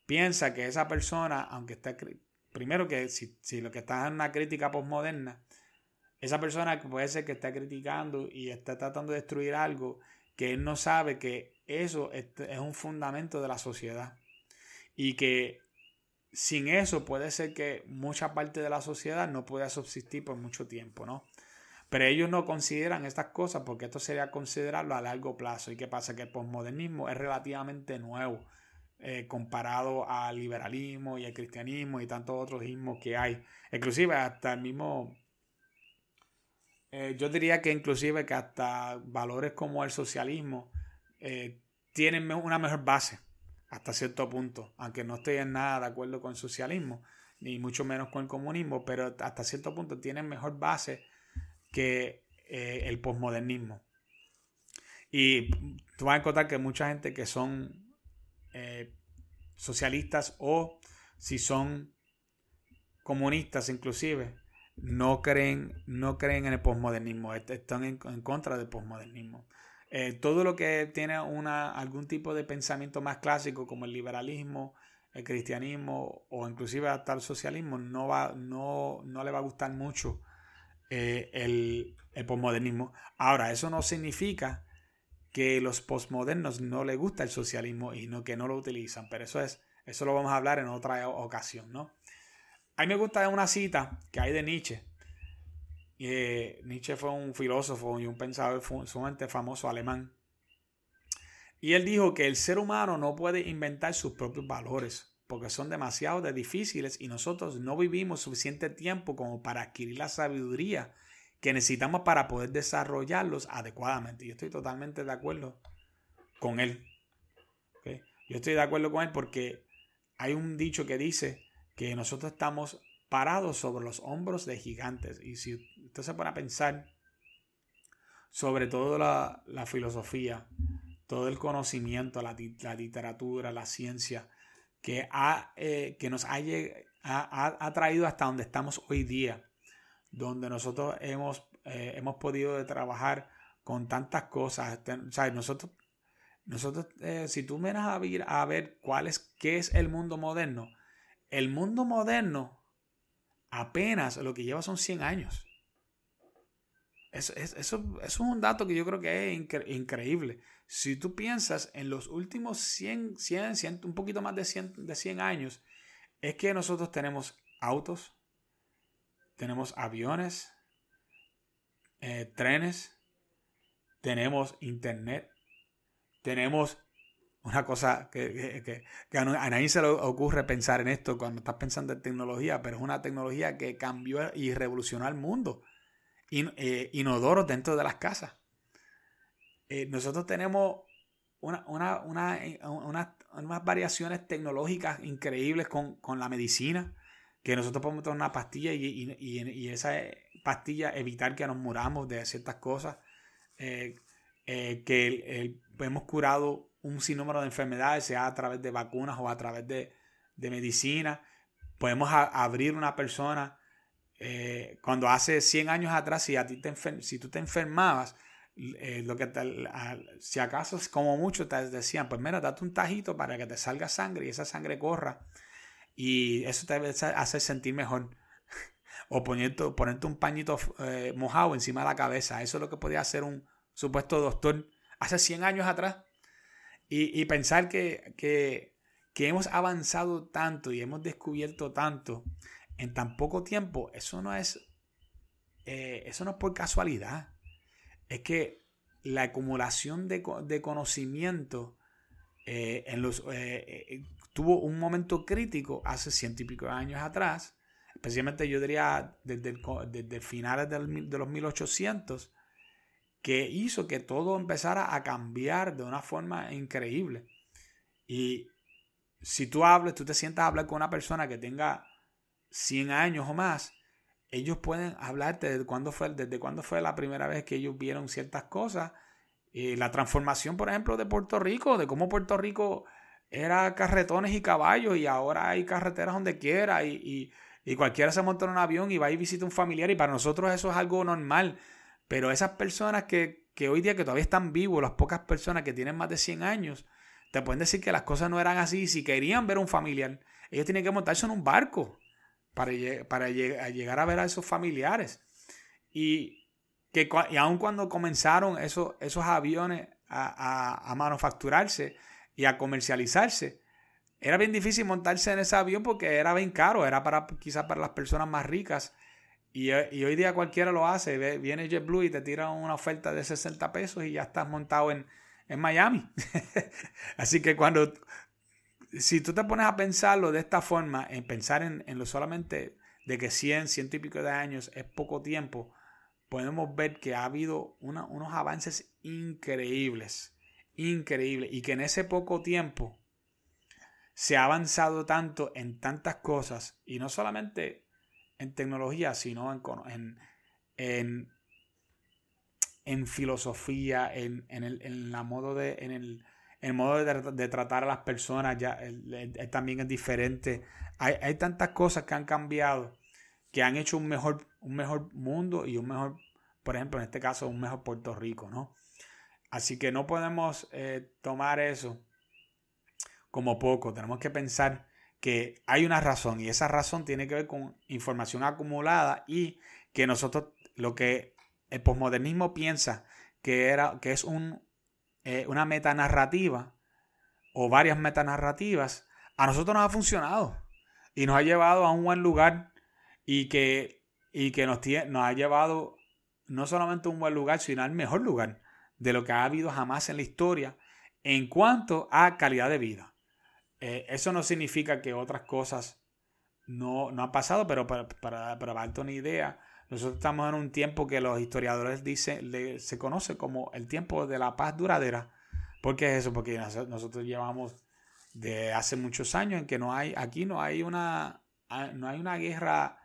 piensa que esa persona, aunque esté, primero que si, lo que está en una crítica posmoderna, esa persona puede ser que esté criticando y está tratando de destruir algo que él no sabe que eso es un fundamento de la sociedad y que sin eso puede ser que mucha parte de la sociedad no pueda subsistir por mucho tiempo, ¿no? Pero ellos no consideran estas cosas porque esto sería considerarlo a largo plazo. ¿Y qué pasa? Que el posmodernismo es relativamente nuevo eh, comparado al liberalismo y al cristianismo y tantos otros ismos que hay. Inclusive hasta el mismo... Eh, yo diría que inclusive que hasta valores como el socialismo eh, tienen una mejor base hasta cierto punto, aunque no estoy en nada de acuerdo con el socialismo, ni mucho menos con el comunismo, pero hasta cierto punto tienen mejor base que eh, el posmodernismo. Y tú vas a encontrar que mucha gente que son eh, socialistas o si son comunistas inclusive, no creen, no creen en el posmodernismo, están en, contra del posmodernismo. Eh, todo lo que tiene una, algún tipo de pensamiento más clásico como el liberalismo, el cristianismo o inclusive hasta el socialismo no, va, no, no le va a gustar mucho eh, el, posmodernismo. Ahora, eso no significa que los posmodernos no les gusta el socialismo y no que no lo utilizan, pero eso es eso lo vamos a hablar en otra ocasión, ¿no? A mí me gusta una cita que hay de Nietzsche, eh, Nietzsche fue un filósofo y un pensador sumamente famoso alemán. Y él dijo que el ser humano no puede inventar sus propios valores porque son demasiado difíciles y nosotros no vivimos suficiente tiempo como para adquirir la sabiduría que necesitamos para poder desarrollarlos adecuadamente. Yo estoy totalmente de acuerdo con él. Yo estoy de acuerdo con él porque hay un dicho que dice que nosotros estamos parados sobre los hombros de gigantes. Y si usted se pone a pensar sobre toda la, filosofía, todo el conocimiento, la, literatura, la ciencia, que, ha, eh, que nos ha, ha, traído hasta donde estamos hoy día, donde nosotros hemos, eh, hemos podido trabajar con tantas cosas. nosotros, nosotros eh, si tú miras a ver, a ver cuál es, qué es el mundo moderno, el mundo moderno apenas lo que lleva son 100 años. Eso, es un dato que yo creo que es increíble. Si tú piensas en los últimos 100, 100, un poquito más de 100, de 100 años, es que nosotros tenemos autos, tenemos aviones, eh, trenes, tenemos internet, tenemos una cosa que, a nadie se le ocurre pensar en esto cuando estás pensando en tecnología, pero es una tecnología que cambió y revolucionó el mundo. Eh, inodoros dentro de las casas. Eh, nosotros tenemos una, unas variaciones tecnológicas increíbles con, la medicina. que nosotros podemos tomar una pastilla y, esa pastilla evitar que nos muramos de ciertas cosas, eh, eh, que hemos curado un sinnúmero de enfermedades, sea a través de vacunas o a través de, medicina. Podemos abrir una persona. Eh, cuando hace 100 años atrás, si, a ti te si tú te enfermabas, lo que si acaso como mucho te decían, pues mira, date un tajito para que te salga sangre y esa sangre corra y eso te hace sentir mejor. <laughs> o ponerte, ponerte un pañito eh, mojado encima de la cabeza. Eso es lo que podía hacer un supuesto doctor hace 100 años atrás. Y, pensar que, que, hemos avanzado tanto y hemos descubierto tanto en tan poco tiempo, eso no es, eh, eso no es por casualidad. Es que la acumulación de, de conocimiento eh, en los, tuvo un momento crítico hace ciento y pico de años atrás, especialmente yo diría desde, el, finales de los 1800, que hizo que todo empezara a cambiar de una forma increíble. Y si tú hablas, tú te sientas a hablar con una persona que tenga 100 años o más, ellos pueden hablarte de cuándo fue, desde cuándo fue la primera vez que ellos vieron ciertas cosas. Y la transformación, por ejemplo, de Puerto Rico, de cómo Puerto Rico era carretones y caballos y ahora hay carreteras donde quiera y, cualquiera se monta en un avión y va y visita un familiar y para nosotros eso es algo normal. Pero esas personas que, hoy día que todavía están vivos, las pocas personas que tienen más de 100 años, te pueden decir que las cosas no eran así. Si querían ver un familiar, ellos tienen que montarse en un barco para, para llegar a ver a esos familiares. Y, que, y aun cuando comenzaron esos, esos aviones a, manufacturarse, y a comercializarse. Era bien difícil montarse en ese avión porque era bien caro, era para quizás para las personas más ricas. Y, hoy día cualquiera lo hace. Viene JetBlue y te tira una oferta de 60 pesos y ya estás montado en, Miami. <laughs> Así que cuando, si tú te pones a pensarlo de esta forma, en pensar en, lo solamente de que 100, ciento y pico de años es poco tiempo, podemos ver que ha habido unos avances increíbles increíble y que en ese poco tiempo se ha avanzado tanto en tantas cosas y no solamente en tecnología, sino en, en, en, filosofía, en, el, en la modo de, en el, modo de, tratar a las personas ya también es diferente. Hay, hay, tantas cosas que han cambiado que han hecho un mejor, un mejor mundo y un mejor, por ejemplo, en este caso, un mejor Puerto Rico, ¿no? Así que no podemos eh, tomar eso como poco. Tenemos que pensar que hay una razón y esa razón tiene que ver con información acumulada y que nosotros lo que el posmodernismo piensa que, era, que es un, eh, una metanarrativa o varias metanarrativas, a nosotros nos ha funcionado y nos ha llevado a un buen lugar y que, y que nos, nos ha llevado no solamente a un buen lugar, sino al mejor lugar de lo que ha habido jamás en la historia en cuanto a calidad de vida. Eh, eso no significa que otras cosas no, no han pasado, pero para, para, para darte una idea, nosotros estamos en un tiempo que los historiadores dicen, se conoce como el tiempo de la paz duradera. ¿Por qué es eso? Porque nosotros llevamos de hace muchos años en que no hay, aquí no hay una, no hay una guerra,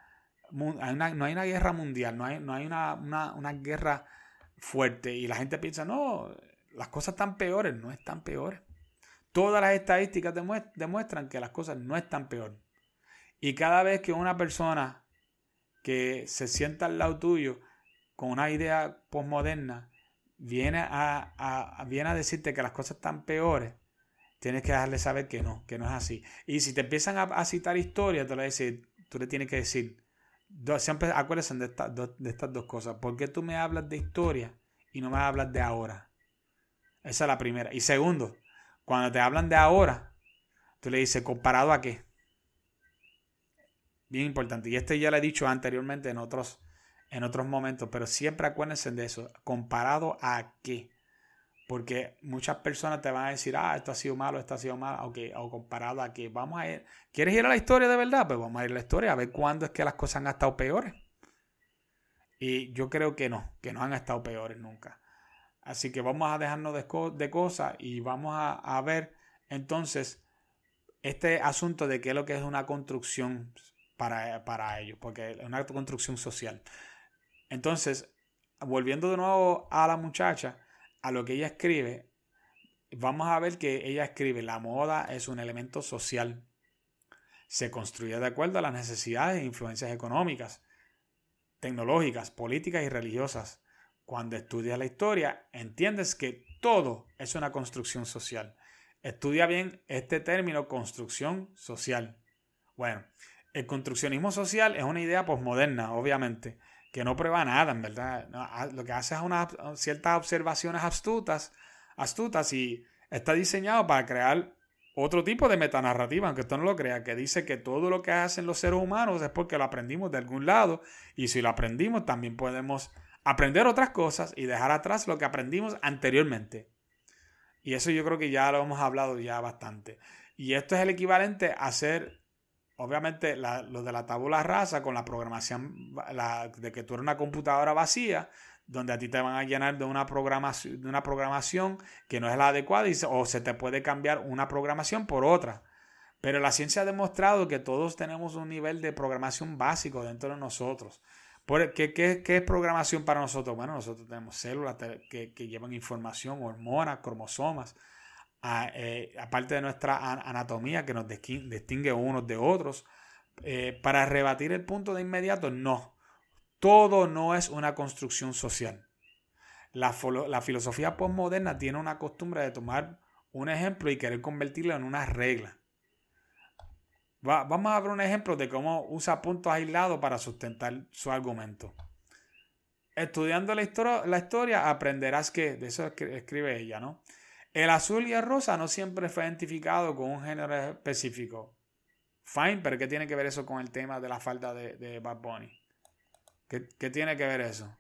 no hay una guerra mundial, no hay, no hay una, una, una guerra fuerte y la gente piensa, no, las cosas están peores, no están peores. Todas las estadísticas demuestran que las cosas no están peor. Y cada vez que una persona que se sienta al lado tuyo con una idea postmoderna viene a, viene a decirte que las cosas están peores, tienes que dejarle saber que no, que no es así. Y si te empiezan a, citar historias, te lo decir, tú le tienes que decir, siempre acuérdense de, de estas dos cosas. ¿Por qué tú me hablas de historia y no me hablas de ahora? Esa es la primera. Y segundo, cuando te hablan de ahora, tú le dices, ¿comparado a qué? Bien importante. Y este ya lo he dicho anteriormente en otros, en otros momentos, pero siempre acuérdense de eso. ¿Comparado a qué? Porque muchas personas te van a decir, ah, esto ha sido malo, esto ha sido malo, okay, o comparado a que vamos a ir. ¿Quieres ir a la historia de verdad? Pues vamos a ir a la historia a ver cuándo es que las cosas han estado peores. Y yo creo que no, que no han estado peores nunca. Así que vamos a dejarnos de, cosas y vamos a, ver entonces este asunto de qué es lo que es una construcción para, para ellos, porque es una construcción social. Entonces, volviendo de nuevo a la muchacha, a lo que ella escribe, vamos a ver que ella escribe, la moda es un elemento social. Se construye de acuerdo a las necesidades e influencias económicas, tecnológicas, políticas y religiosas. Cuando estudias la historia, entiendes que todo es una construcción social. Estudia bien este término construcción social. Bueno, el construccionismo social es una idea posmoderna, obviamente, que no prueba nada, en verdad. lo que hace es unas ciertas observaciones astutas, astutas y está diseñado para crear otro tipo de metanarrativa, aunque usted no lo crea, que dice que todo lo que hacen los seres humanos es porque lo aprendimos de algún lado y si lo aprendimos también podemos aprender otras cosas y dejar atrás lo que aprendimos anteriormente. Y eso yo creo que ya lo hemos hablado ya bastante. Y esto es el equivalente a hacer, obviamente, lo de la tabula rasa con la programación de que tú eres una computadora vacía, donde a ti te van a llenar de una programación, de una programación que no es la adecuada y o se te puede cambiar una programación por otra. Pero la ciencia ha demostrado que todos tenemos un nivel de programación básico dentro de nosotros. ¿Qué, qué, qué es programación para nosotros? Bueno, nosotros tenemos células que, que llevan información, hormonas, cromosomas, eh, aparte de nuestra anatomía que nos distingue unos de otros. Eh, para rebatir el punto de inmediato, no. Todo no es una construcción social. La, la filosofía postmoderna tiene una costumbre de tomar un ejemplo y querer convertirlo en una regla vamos a ver un ejemplo de cómo usa puntos aislados para sustentar su argumento. Estudiando la historia, la historia aprenderás que, de eso escribe ella, ¿no? El azul y el rosa no siempre fue identificado con un género específico. Fine, pero ¿qué tiene que ver eso con el tema de la falda de, de Bad Bunny? ¿Qué, ¿Qué tiene que ver eso?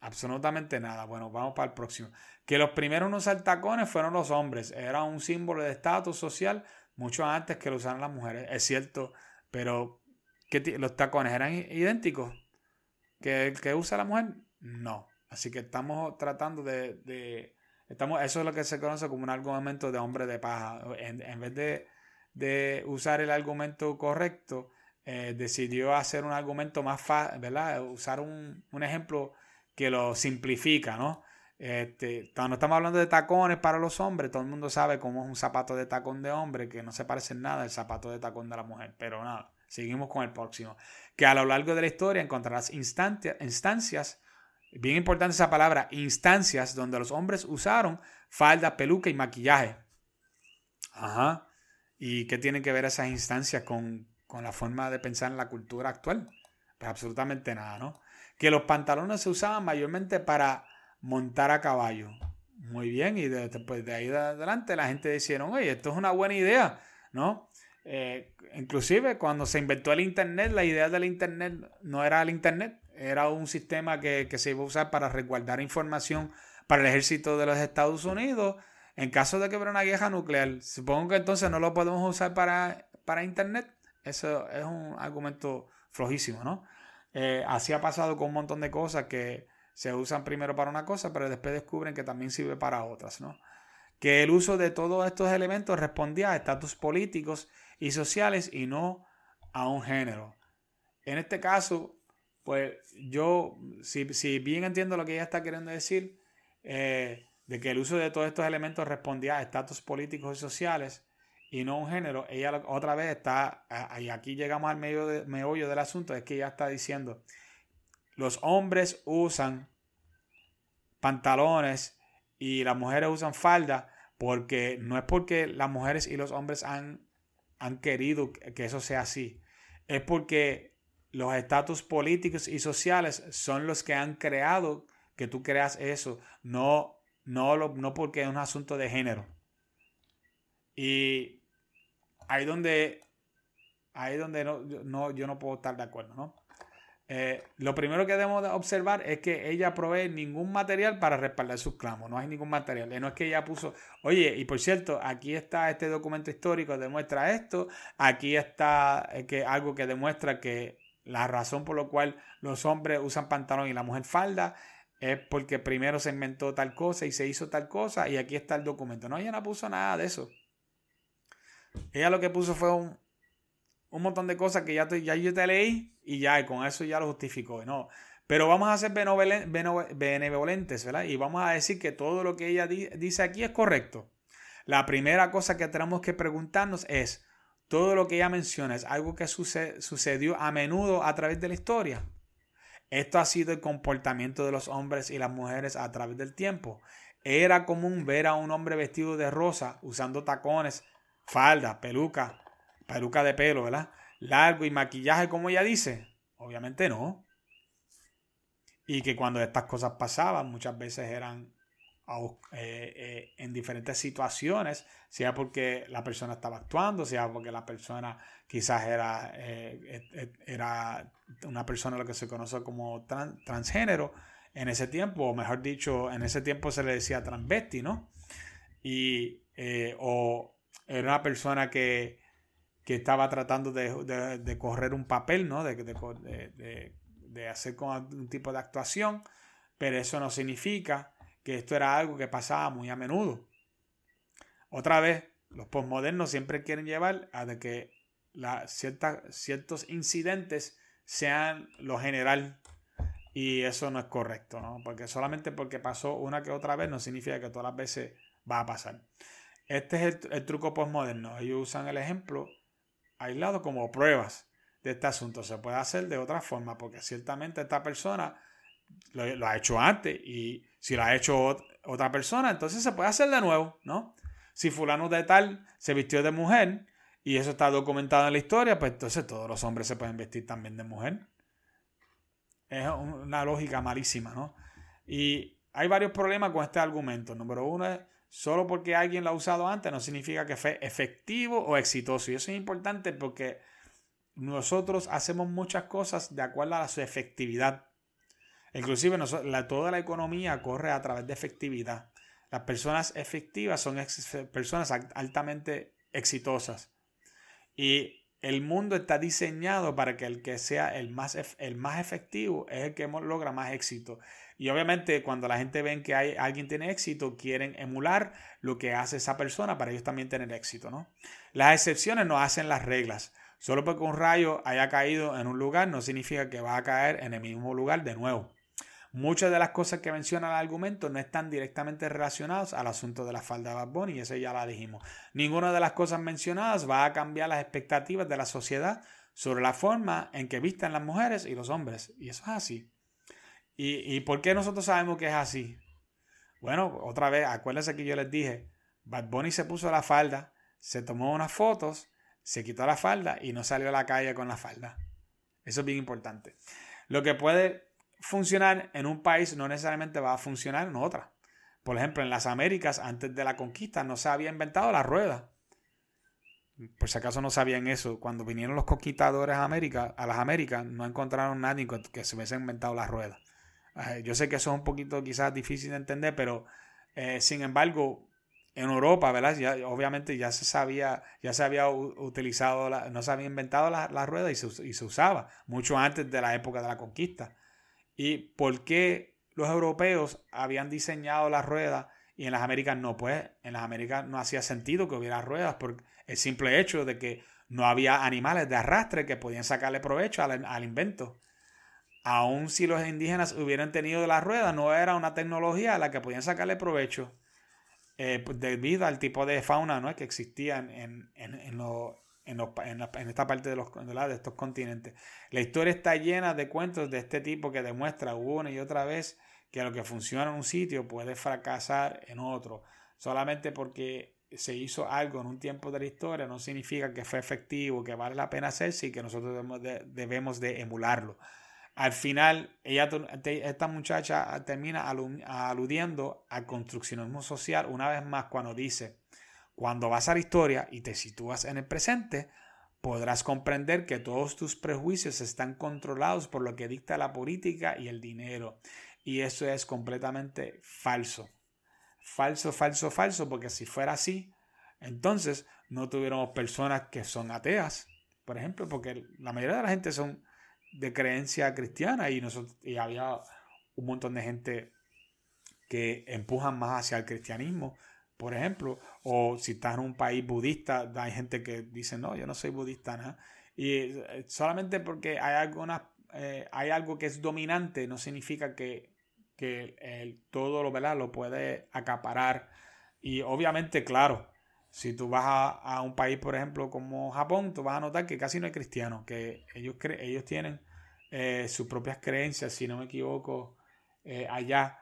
Absolutamente nada. Bueno, vamos para el próximo. Que los primeros en usar tacones fueron los hombres. Era un símbolo de estatus social mucho antes que lo usaran las mujeres. Es cierto, pero ¿los tacones eran idénticos? ¿Que el que usa la mujer? No. Así que estamos tratando de, estamos, eso es lo que se conoce como un argumento de hombre de paja. En, vez de, usar el argumento correcto, eh, decidió hacer un argumento más fácil, ¿verdad? Usar un, un ejemplo que lo simplifica, ¿no? Este, cuando estamos hablando de tacones para los hombres, todo el mundo sabe cómo es un zapato de tacón de hombre, que no se parece en nada al zapato de tacón de la mujer. Pero nada, seguimos con el próximo. Que a lo largo de la historia encontrarás instancias, bien importante esa palabra, instancias donde los hombres usaron falda, peluca y maquillaje. Ajá. ¿Y qué tienen que ver esas instancias con, con la forma de pensar en la cultura actual? Pues absolutamente nada, ¿no? Que los pantalones se usaban mayormente para montar a caballo. Muy bien, y después de ahí de adelante la gente decía, oye, esto es una buena idea, ¿no? Eh, inclusive cuando se inventó el Internet, la idea del Internet no era el Internet, era un sistema que, se iba a usar para resguardar información para el ejército de los Estados Unidos en caso de que hubiera una guerra nuclear. Supongo que entonces no lo podemos usar para, para Internet. Eso es un argumento flojísimo, ¿no? Eh, así ha pasado con un montón de cosas que se usan primero para una cosa, pero después descubren que también sirve para otras, ¿no? Que el uso de todos estos elementos respondía a estatus políticos y sociales y no a un género. En este caso, pues yo, si, bien entiendo lo que ella está queriendo decir, eh, de que el uso de todos estos elementos respondía a estatus políticos y sociales y no un género, ella otra vez está, y aquí llegamos al medio meollo del asunto, es que ella está diciendo los hombres usan pantalones y las mujeres usan falda porque no es porque las mujeres y los hombres han querido que eso sea así, es porque los estatus políticos y sociales son los que han creado que tú creas eso, no, no, no porque es un asunto de género. Y ahí donde, ahí donde no, no, yo no puedo estar de acuerdo, ¿no? Eh, lo primero que debemos observar es que ella provee ningún material para respaldar sus clamos. No hay ningún material. No es que ella puso, oye, y por cierto, aquí está este documento histórico, demuestra esto. Aquí está eh, que, algo que demuestra que la razón por la cual los hombres usan pantalón y la mujer falda es porque primero se inventó tal cosa y se hizo tal cosa y aquí está el documento. No, ella no puso nada de eso. Ella lo que puso fue un, un montón de cosas que ya, ya yo te leí y ya, y con eso ya lo justificó. No, pero vamos a ser benevolentes, ¿verdad? Y vamos a decir que todo lo que ella dice aquí es correcto. La primera cosa que tenemos que preguntarnos es, ¿todo lo que ella menciona es algo que sucedió a menudo a través de la historia? Esto ha sido el comportamiento de los hombres y las mujeres a través del tiempo. Era común ver a un hombre vestido de rosa, usando tacones, falda, peluca, peluca de pelo, ¿verdad? Largo y maquillaje, como ella dice. Obviamente no. Y que cuando estas cosas pasaban, muchas veces eran eh, eh, en diferentes situaciones, sea porque la persona estaba actuando, sea porque la persona quizás era, eh, era una persona lo que se conoce como transgénero en ese tiempo, o mejor dicho, en ese tiempo se le decía transvesti, ¿no? Y, o era una persona que, que estaba tratando de, de, correr un papel, ¿no? De, de, de hacer con algún tipo de actuación, pero eso no significa que esto era algo que pasaba muy a menudo. Otra vez, los postmodernos siempre quieren llevar a que la, ciertos incidentes sean lo general y eso no es correcto, ¿no? Porque solamente porque pasó una que otra vez no significa que todas las veces va a pasar. Este es el truco postmoderno. Ellos usan el ejemplo aislado como pruebas de este asunto. Se puede hacer de otra forma porque ciertamente esta persona lo, ha hecho antes y si lo ha hecho otra persona, entonces se puede hacer de nuevo, ¿no? Si fulano de tal se vistió de mujer y eso está documentado en la historia, pues entonces todos los hombres se pueden vestir también de mujer. Es una lógica malísima, ¿no? Y hay varios problemas con este argumento. Número uno es, solo porque alguien lo ha usado antes no significa que fue efectivo o exitoso. Y eso es importante porque nosotros hacemos muchas cosas de acuerdo a su efectividad. Inclusive toda la economía corre a través de efectividad. Las personas efectivas son personas altamente exitosas. Y el mundo está diseñado para que el que sea el más, el más efectivo es el que logra más éxito. Y obviamente cuando la gente ve que hay, alguien tiene éxito, quieren emular lo que hace esa persona para ellos también tener éxito. ¿no? Las excepciones no hacen las reglas. Solo porque un rayo haya caído en un lugar no significa que va a caer en el mismo lugar de nuevo. Muchas de las cosas que menciona el argumento no están directamente relacionadas al asunto de la falda de Bad Bunny, y eso ya la dijimos. Ninguna de las cosas mencionadas va a cambiar las expectativas de la sociedad sobre la forma en que vistan las mujeres y los hombres. Y eso es así. ¿Y, por qué nosotros sabemos que es así? Bueno, otra vez, acuérdense que yo les dije, Bad Bunny se puso la falda, se tomó unas fotos, se quitó la falda y no salió a la calle con la falda. Eso es bien importante. Lo que puede funcionar en un país no necesariamente va a funcionar en otra. Por ejemplo, en las Américas, antes de la conquista, no se había inventado la rueda. Por si acaso no sabían eso, cuando vinieron los conquistadores a, América, a las Américas, no encontraron nadie que se hubiese inventado la rueda. Yo sé que eso es un poquito quizás difícil de entender, pero eh, sin embargo, en Europa, ¿verdad? Ya, obviamente ya se sabía, ya se había utilizado, no se había inventado la, rueda y se, usaba mucho antes de la época de la conquista y por qué los europeos habían diseñado las ruedas y en las Américas no. Pues en las Américas no hacía sentido que hubiera ruedas por el simple hecho de que no había animales de arrastre que podían sacarle provecho al, invento. Aun si los indígenas hubieran tenido las ruedas, no era una tecnología a la que podían sacarle provecho eh, pues, debido al tipo de fauna ¿no? que existía en, en, en, en, esta parte de, los, de estos continentes. La historia está llena de cuentos de este tipo que demuestra una y otra vez que lo que funciona en un sitio puede fracasar en otro. Solamente porque se hizo algo en un tiempo de la historia no significa que fue efectivo, que vale la pena hacerse y que nosotros debemos de, emularlo. Al final, ella, esta muchacha termina aludiendo al construccionismo social una vez más cuando dice, cuando vas a la historia y te sitúas en el presente, podrás comprender que todos tus prejuicios están controlados por lo que dicta la política y el dinero. Y eso es completamente falso. Falso, falso, falso, porque si fuera así, entonces no tuviéramos personas que son ateas, por ejemplo, porque la mayoría de la gente son de creencia cristiana y, nosotros, y había un montón de gente que empujan más hacia el cristianismo por ejemplo, o si estás en un país budista, hay gente que dice, no, yo no soy budista, nada. Y eh, solamente porque hay, eh, hay algo que es dominante no significa que, que todo lo, ¿verdad? lo puede acaparar. Y obviamente, claro, si tú vas a, un país, por ejemplo, como Japón, tú vas a notar que casi no hay cristianos, que ellos, ellos tienen eh, sus propias creencias, si no me equivoco, allá.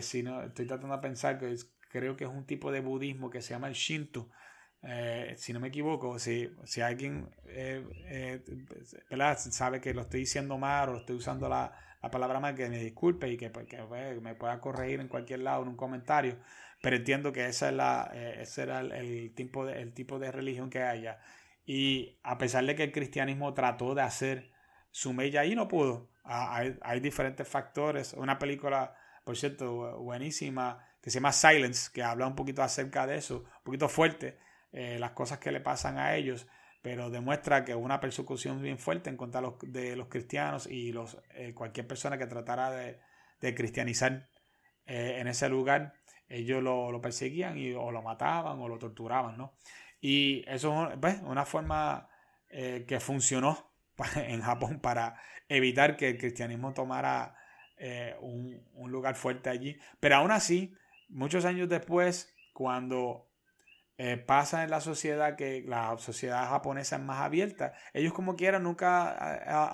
si no, estoy tratando de pensar que creo que es un tipo de budismo que se llama el Shinto, eh, si no me equivoco, si, si alguien eh, eh, sabe que lo estoy diciendo mal o estoy usando la, palabra mal, que me disculpe y que, pues, pues, me pueda corregir en cualquier lado en un comentario. Pero entiendo que esa es la, ese era el, tipo de, el tipo de religión que haya. Y a pesar de que el cristianismo trató de hacer su mella ahí, no pudo. Ah, hay, hay diferentes factores. Una película, por cierto, buenísima, que se llama Silence, que habla un poquito acerca de eso, un poquito fuerte eh, las cosas que le pasan a ellos, pero demuestra que una persecución bien fuerte en contra de los, cristianos y los, eh, cualquier persona que tratara de, cristianizar eh, en ese lugar, ellos lo, perseguían y, o lo mataban o lo torturaban, ¿no? Y eso es pues, una forma que funcionó <laughs> en Japón para evitar que el cristianismo tomara un, un, lugar fuerte allí. Pero aún así, muchos años después, cuando eh, pasa en la sociedad que la sociedad japonesa es más abierta. Ellos como quieran nunca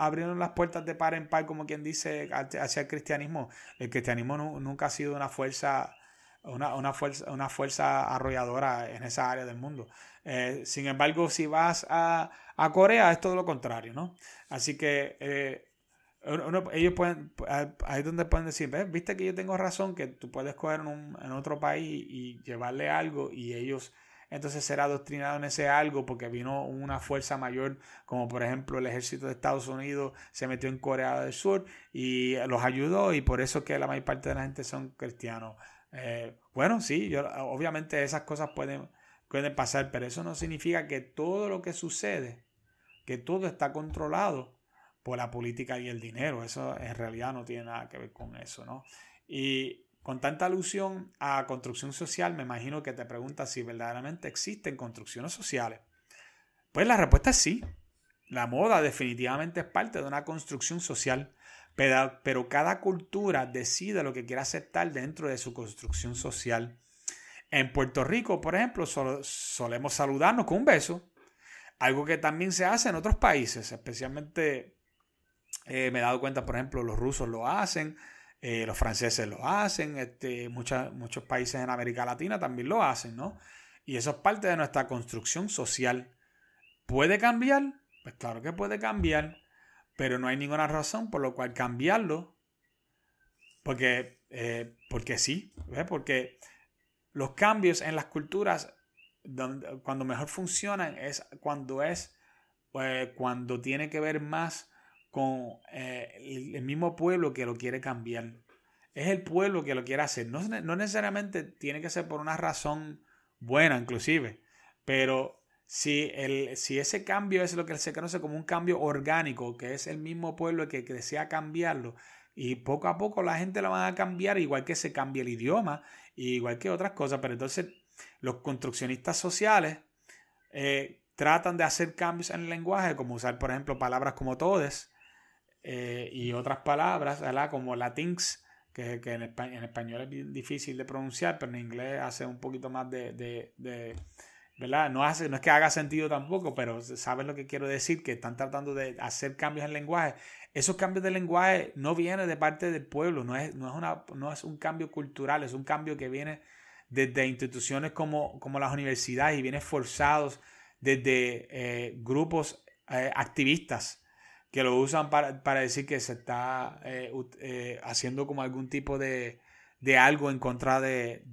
abrieron las puertas de par en par, como quien dice, hacia el cristianismo. El cristianismo nunca ha sido una fuerza, una, fuerza, una fuerza arrolladora en esa área del mundo. Eh, sin embargo, si vas a, Corea es todo lo contrario, ¿no? Así que eh, ellos pueden, ahí es donde pueden decir, viste que yo tengo razón, que tú puedes coger en, un, en otro país y llevarle algo y ellos entonces ser adoctrinado en ese algo porque vino una fuerza mayor, como por ejemplo el ejército de Estados Unidos se metió en Corea del Sur y los ayudó y por eso que la mayor parte de la gente son cristianos. Eh, bueno, sí, yo, obviamente esas cosas pueden, pueden pasar, pero eso no significa que todo lo que sucede, que todo está controlado por la política y el dinero. Eso en realidad no tiene nada que ver con eso, ¿no? Y con tanta alusión a construcción social, me imagino que te preguntas si verdaderamente existen construcciones sociales. Pues la respuesta es sí. La moda definitivamente es parte de una construcción social, pero, cada cultura decide lo que quiere aceptar dentro de su construcción social. En Puerto Rico, por ejemplo, solemos saludarnos con un beso, algo que también se hace en otros países, especialmente eh, me he dado cuenta, por ejemplo, los rusos lo hacen, eh, los franceses lo hacen, este, muchos países en América Latina también lo hacen, ¿no? Y eso es parte de nuestra construcción social. ¿Puede cambiar? Pues claro que puede cambiar, pero no hay ninguna razón por lo cual cambiarlo. Porque, eh, porque sí, porque los cambios en las culturas, cuando mejor funcionan, es cuando es, cuando tiene que ver más con eh, el, mismo pueblo que lo quiere cambiar. Es el pueblo que lo quiere hacer. No, necesariamente tiene que ser por una razón buena, inclusive. Pero si, el, si ese cambio es lo que se conoce como un cambio orgánico, que es el mismo pueblo que, desea cambiarlo, y poco a poco la gente lo va a cambiar, igual que se cambia el idioma, igual que otras cosas. Pero entonces los construccionistas sociales eh, tratan de hacer cambios en el lenguaje, como usar, por ejemplo, palabras como todes, eh, y otras palabras. Como latinx, que, que en, español, es bien difícil de pronunciar, pero en inglés hace un poquito más de, de, ¿verdad? No, hace, no es que haga sentido tampoco, pero sabes lo que quiero decir, que están tratando de hacer cambios en lenguaje. Esos cambios de lenguaje no vienen de parte del pueblo, no es, no es, una, no es un cambio cultural, es un cambio que viene desde instituciones como, como las universidades y viene forzados desde eh, grupos eh, activistas que lo usan para, decir que se está eh, eh, haciendo como algún tipo de, algo en contra de,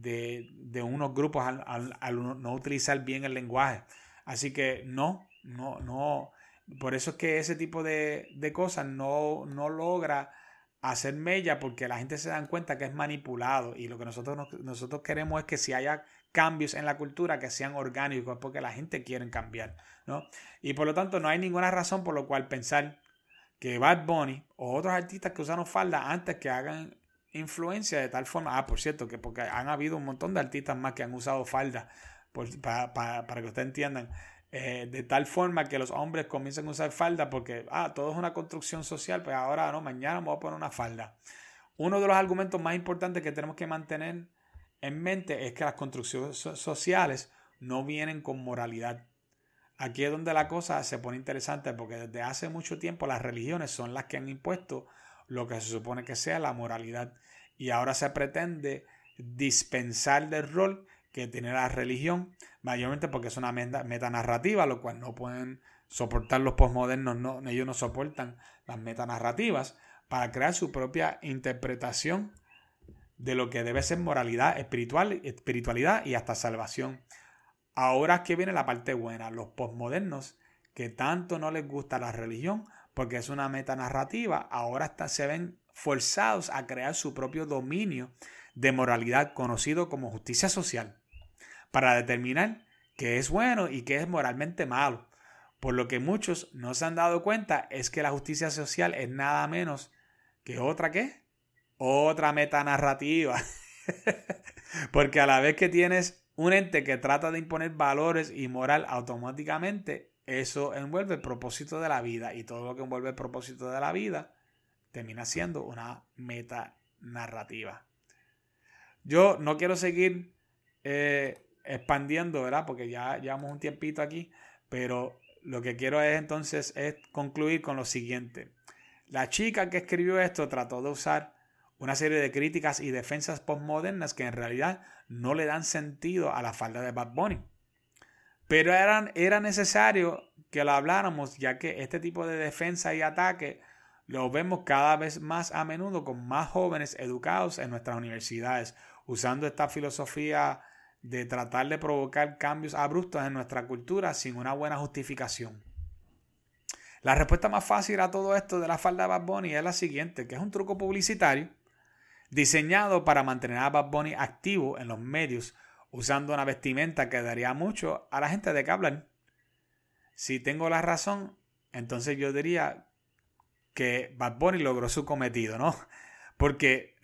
unos grupos al, no utilizar bien el lenguaje. Así que no, no, no. Por eso es que ese tipo de, cosas no, no logra hacer mella porque la gente se da cuenta que es manipulado y lo que nosotros, nosotros queremos es que si haya cambios en la cultura que sean orgánicos porque la gente quiere cambiar, ¿no? Y por lo tanto no hay ninguna razón por lo cual pensar que Bad Bunny o otros artistas que usaron falda antes que hagan influencia de tal forma. Ah, por cierto, que porque han habido un montón de artistas más que han usado falda, para, que ustedes entiendan. eh, de tal forma que los hombres comiencen a usar falda porque, ah, todo es una construcción social, pues ahora no, mañana me voy a poner una falda. Uno de los argumentos más importantes que tenemos que mantener en mente es que las construcciones sociales no vienen con moralidad. Aquí es donde la cosa se pone interesante porque desde hace mucho tiempo las religiones son las que han impuesto lo que se supone que sea la moralidad y ahora se pretende dispensar del rol que tiene la religión, mayormente porque es una metanarrativa, lo cual no pueden soportar los posmodernos, no, ellos no soportan las metanarrativas, para crear su propia interpretación de lo que debe ser moralidad, espiritual, espiritualidad y hasta salvación. Ahora que viene la parte buena, los posmodernos que tanto no les gusta la religión porque es una metanarrativa, ahora hasta se ven forzados a crear su propio dominio de moralidad conocido como justicia social para determinar qué es bueno y qué es moralmente malo. Por lo que muchos no se han dado cuenta es que la justicia social es nada menos que otra qué? Otra metanarrativa. <laughs> Porque a la vez que tienes un ente que trata de imponer valores y moral automáticamente, eso envuelve el propósito de la vida y todo lo que envuelve el propósito de la vida termina siendo una metanarrativa. Yo no quiero seguir eh, expandiendo, ¿verdad? Porque ya llevamos un tiempito aquí, pero lo que quiero es entonces es concluir con lo siguiente. La chica que escribió esto trató de usar una serie de críticas y defensas postmodernas que en realidad no le dan sentido a la falda de Bad Bunny. Pero eran, era necesario que lo habláramos, ya que este tipo de defensa y ataque lo vemos cada vez más a menudo con más jóvenes educados en nuestras universidades, usando esta filosofía de tratar de provocar cambios abruptos en nuestra cultura sin una buena justificación. La respuesta más fácil a todo esto de la falda de Bad Bunny es la siguiente, que es un truco publicitario diseñado para mantener a Bad Bunny activo en los medios usando una vestimenta que daría mucho a la gente de que hablar. Si tengo la razón, entonces yo diría que Bad Bunny logró su cometido, ¿no? <laughs> Porque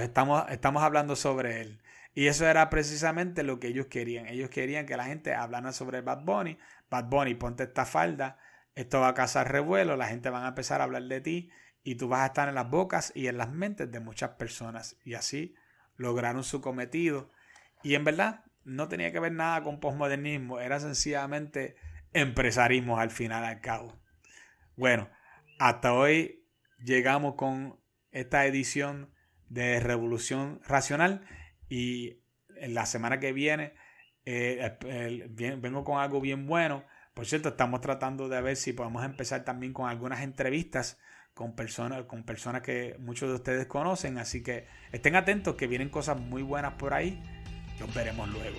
estamos, estamos hablando sobre él. Y eso era precisamente lo que ellos querían. Ellos querían que la gente hablara sobre Bad Bunny. Bad Bunny, ponte esta falda. Esto va a causar revuelo. La gente va a empezar a hablar de ti. Y tú vas a estar en las bocas y en las mentes de muchas personas. Y así lograron su cometido. Y en verdad no tenía que ver nada con posmodernismo. Era sencillamente empresarismo al final al cabo. Bueno, hasta hoy llegamos con esta edición de Revolución Racional. Y en la semana que viene eh, vengo con algo bien bueno. Por cierto, estamos tratando de ver si podemos empezar también con algunas entrevistas con personas, con personas que muchos de ustedes conocen. Así que estén atentos que vienen cosas muy buenas por ahí. Los veremos luego.